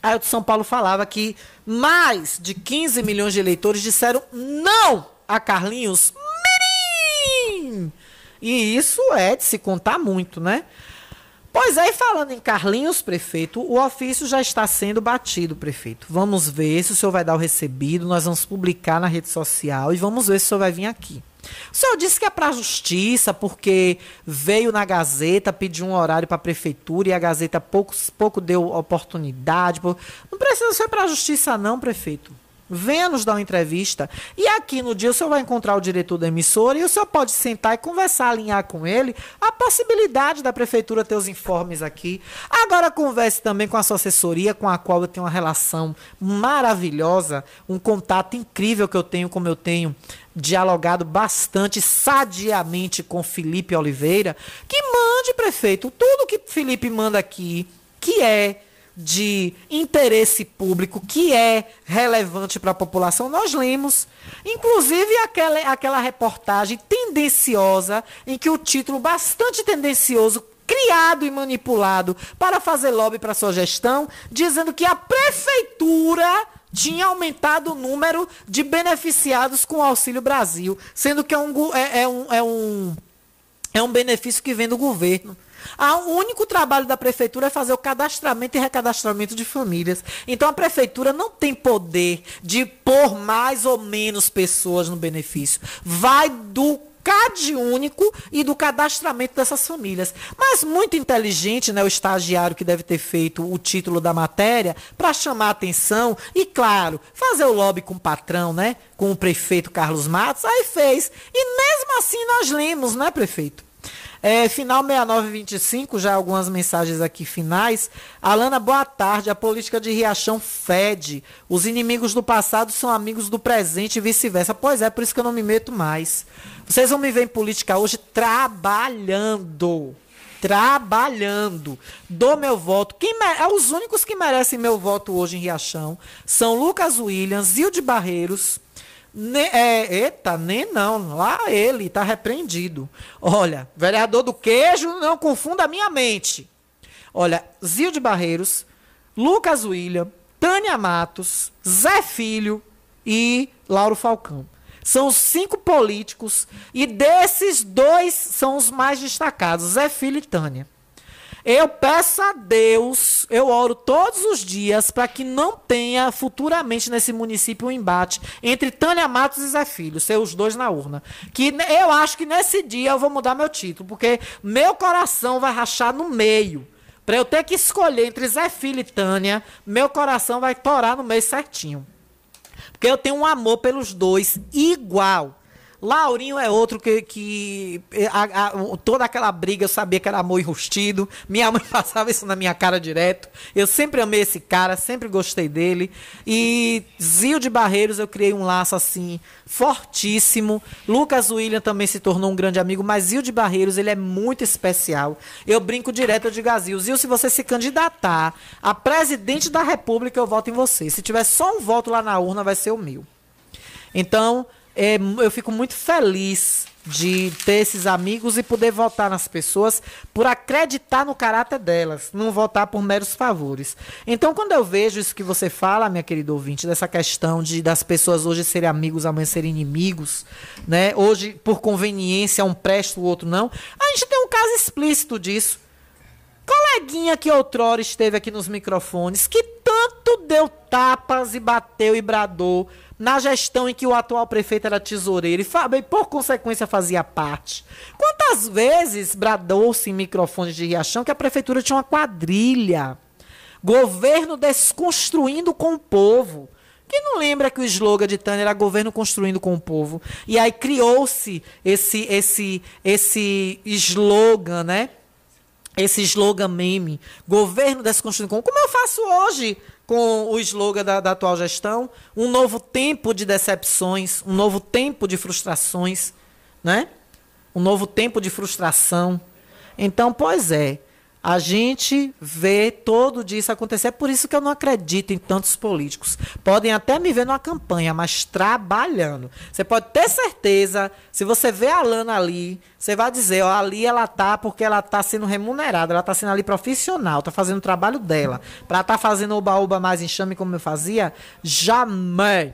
Ailton São Paulo falava que mais de 15 milhões de eleitores disseram não a Carlinhos Mirim. E isso é de se contar muito, né? Pois é, e falando em Carlinhos, prefeito, o ofício já está sendo batido, prefeito. Vamos ver se o senhor vai dar o recebido, nós vamos publicar na rede social e vamos ver se o senhor vai vir aqui. O senhor disse que é para a justiça, porque veio na Gazeta, pediu um horário para a prefeitura e a Gazeta pouco, pouco deu oportunidade. Não precisa ser para a justiça, não, prefeito venha nos dar uma entrevista. E aqui no dia o senhor vai encontrar o diretor da emissora e o senhor pode sentar e conversar, alinhar com ele a possibilidade da prefeitura ter os informes aqui. Agora converse também com a sua assessoria, com a qual eu tenho uma relação maravilhosa, um contato incrível que eu tenho, como eu tenho dialogado bastante sadiamente com Felipe Oliveira, que mande, prefeito, tudo que Felipe manda aqui, que é de interesse público que é relevante para a população, nós lemos. Inclusive aquela, aquela reportagem tendenciosa, em que o título bastante tendencioso criado e manipulado para fazer lobby para sua gestão, dizendo que a prefeitura tinha aumentado o número de beneficiados com o Auxílio Brasil, sendo que é um, é, é um, é um é um benefício que vem do governo. Ah, o único trabalho da prefeitura é fazer o cadastramento e recadastramento de famílias. Então a prefeitura não tem poder de pôr mais ou menos pessoas no benefício. Vai do CAD único e do cadastramento dessas famílias. Mas muito inteligente, né, o estagiário que deve ter feito o título da matéria para chamar a atenção e, claro, fazer o lobby com o patrão, né, com o prefeito Carlos Matos, aí fez. E mesmo assim nós lemos, né, prefeito? É, final 6925, já algumas mensagens aqui finais. Alana, boa tarde. A política de Riachão fede. Os inimigos do passado são amigos do presente e vice-versa. Pois é, por isso que eu não me meto mais. Vocês vão me ver em política hoje trabalhando. Trabalhando. Dou meu voto. Quem é os únicos que merecem meu voto hoje em Riachão são Lucas Williams, Zilde Barreiros. Ne, é, eita, nem não. Lá ele tá repreendido. Olha, vereador do queijo, não confunda a minha mente. Olha, Zilde Barreiros, Lucas William, Tânia Matos, Zé Filho e Lauro Falcão. São cinco políticos e desses dois são os mais destacados, Zé Filho e Tânia. Eu peço a Deus, eu oro todos os dias para que não tenha futuramente nesse município um embate entre Tânia Matos e Zé Filho, ser os dois na urna. Que eu acho que nesse dia eu vou mudar meu título, porque meu coração vai rachar no meio. Para eu ter que escolher entre Zé Filho e Tânia, meu coração vai torar no meio certinho. Porque eu tenho um amor pelos dois igual. Laurinho é outro que, que a- a- o- toda aquela briga eu sabia que era amor enrustido. Minha mãe passava isso na minha cara direto. Eu sempre amei esse cara, sempre gostei dele. E Zio de Barreiros eu criei um laço assim fortíssimo. Lucas William também se tornou um grande amigo, mas Zio de Barreiros ele é muito especial. Eu brinco direto de Gazil. Zio, se você se candidatar a presidente da República, eu voto em você. Se tiver só um voto lá na urna, vai ser o meu. Então, é, eu fico muito feliz de ter esses amigos e poder votar nas pessoas por acreditar no caráter delas, não votar por meros favores. Então, quando eu vejo isso que você fala, minha querida ouvinte, dessa questão de das pessoas hoje serem amigos, amanhã serem inimigos, né? Hoje, por conveniência, um presta, o outro não. A gente tem um caso explícito disso. Coleguinha que outrora esteve aqui nos microfones, que tanto deu tapas e bateu e bradou na gestão em que o atual prefeito era tesoureiro e, e por consequência fazia parte. Quantas vezes bradou-se em microfones de Riachão que a prefeitura tinha uma quadrilha? Governo desconstruindo com o povo. Quem não lembra que o slogan de Tânia era governo construindo com o povo? E aí criou-se esse, esse, esse slogan, né? esse slogan meme, governo desconstruindo como, como eu faço hoje com o slogan da, da atual gestão, um novo tempo de decepções, um novo tempo de frustrações, né? Um novo tempo de frustração. Então, pois é, a gente vê todo dia isso acontecer. É por isso que eu não acredito em tantos políticos. Podem até me ver numa campanha, mas trabalhando. Você pode ter certeza, se você vê a Lana ali, você vai dizer, ó, ali ela tá porque ela tá sendo remunerada, ela tá sendo ali profissional, tá fazendo o trabalho dela. Pra tá fazendo oba-oba mais enxame como eu fazia, jamais.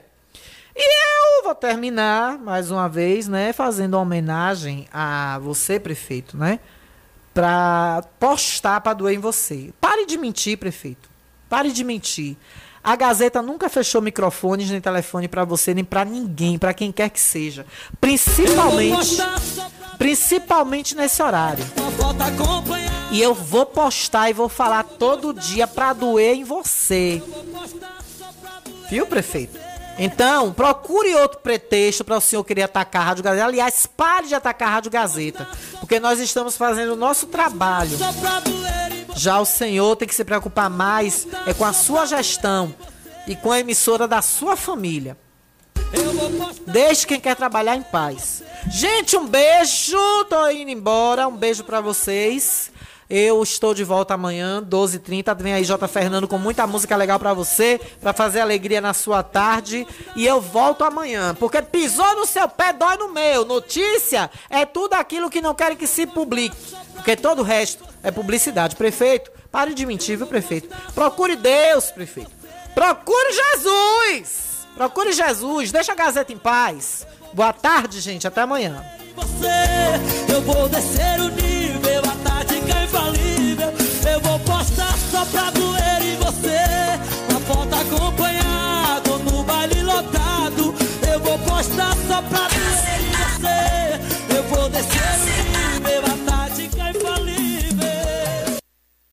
E eu vou terminar mais uma vez, né, fazendo uma homenagem a você, prefeito, né? Pra postar pra doer em você. Pare de mentir, prefeito. Pare de mentir. A Gazeta nunca fechou microfones nem telefone pra você, nem pra ninguém, pra quem quer que seja. Principalmente, principalmente nesse horário. E eu vou postar e vou falar todo dia pra doer em você. Viu, prefeito? Então, procure outro pretexto para o senhor querer atacar a Rádio Gazeta. Aliás, pare de atacar a Rádio Gazeta, porque nós estamos fazendo o nosso trabalho. Já o senhor tem que se preocupar mais é com a sua gestão e com a emissora da sua família. Deixe quem quer trabalhar em paz. Gente, um beijo. Tô indo embora. Um beijo para vocês. Eu estou de volta amanhã, 12h30. Vem aí J. Fernando com muita música legal pra você, pra fazer alegria na sua tarde. E eu volto amanhã, porque pisou no seu pé, dói no meu. Notícia é tudo aquilo que não querem que se publique. Porque todo o resto é publicidade. Prefeito, pare de mentir, viu, prefeito? Procure Deus, prefeito. Procure Jesus! Procure Jesus, deixa a Gazeta em paz. Boa tarde, gente. Até amanhã. Você, eu vou descer o nível, a tática infalível. Eu vou postar só pra doer em você. Na foto acompanhado, no baile lotado. Eu vou postar só pra doer em você. Eu vou descer.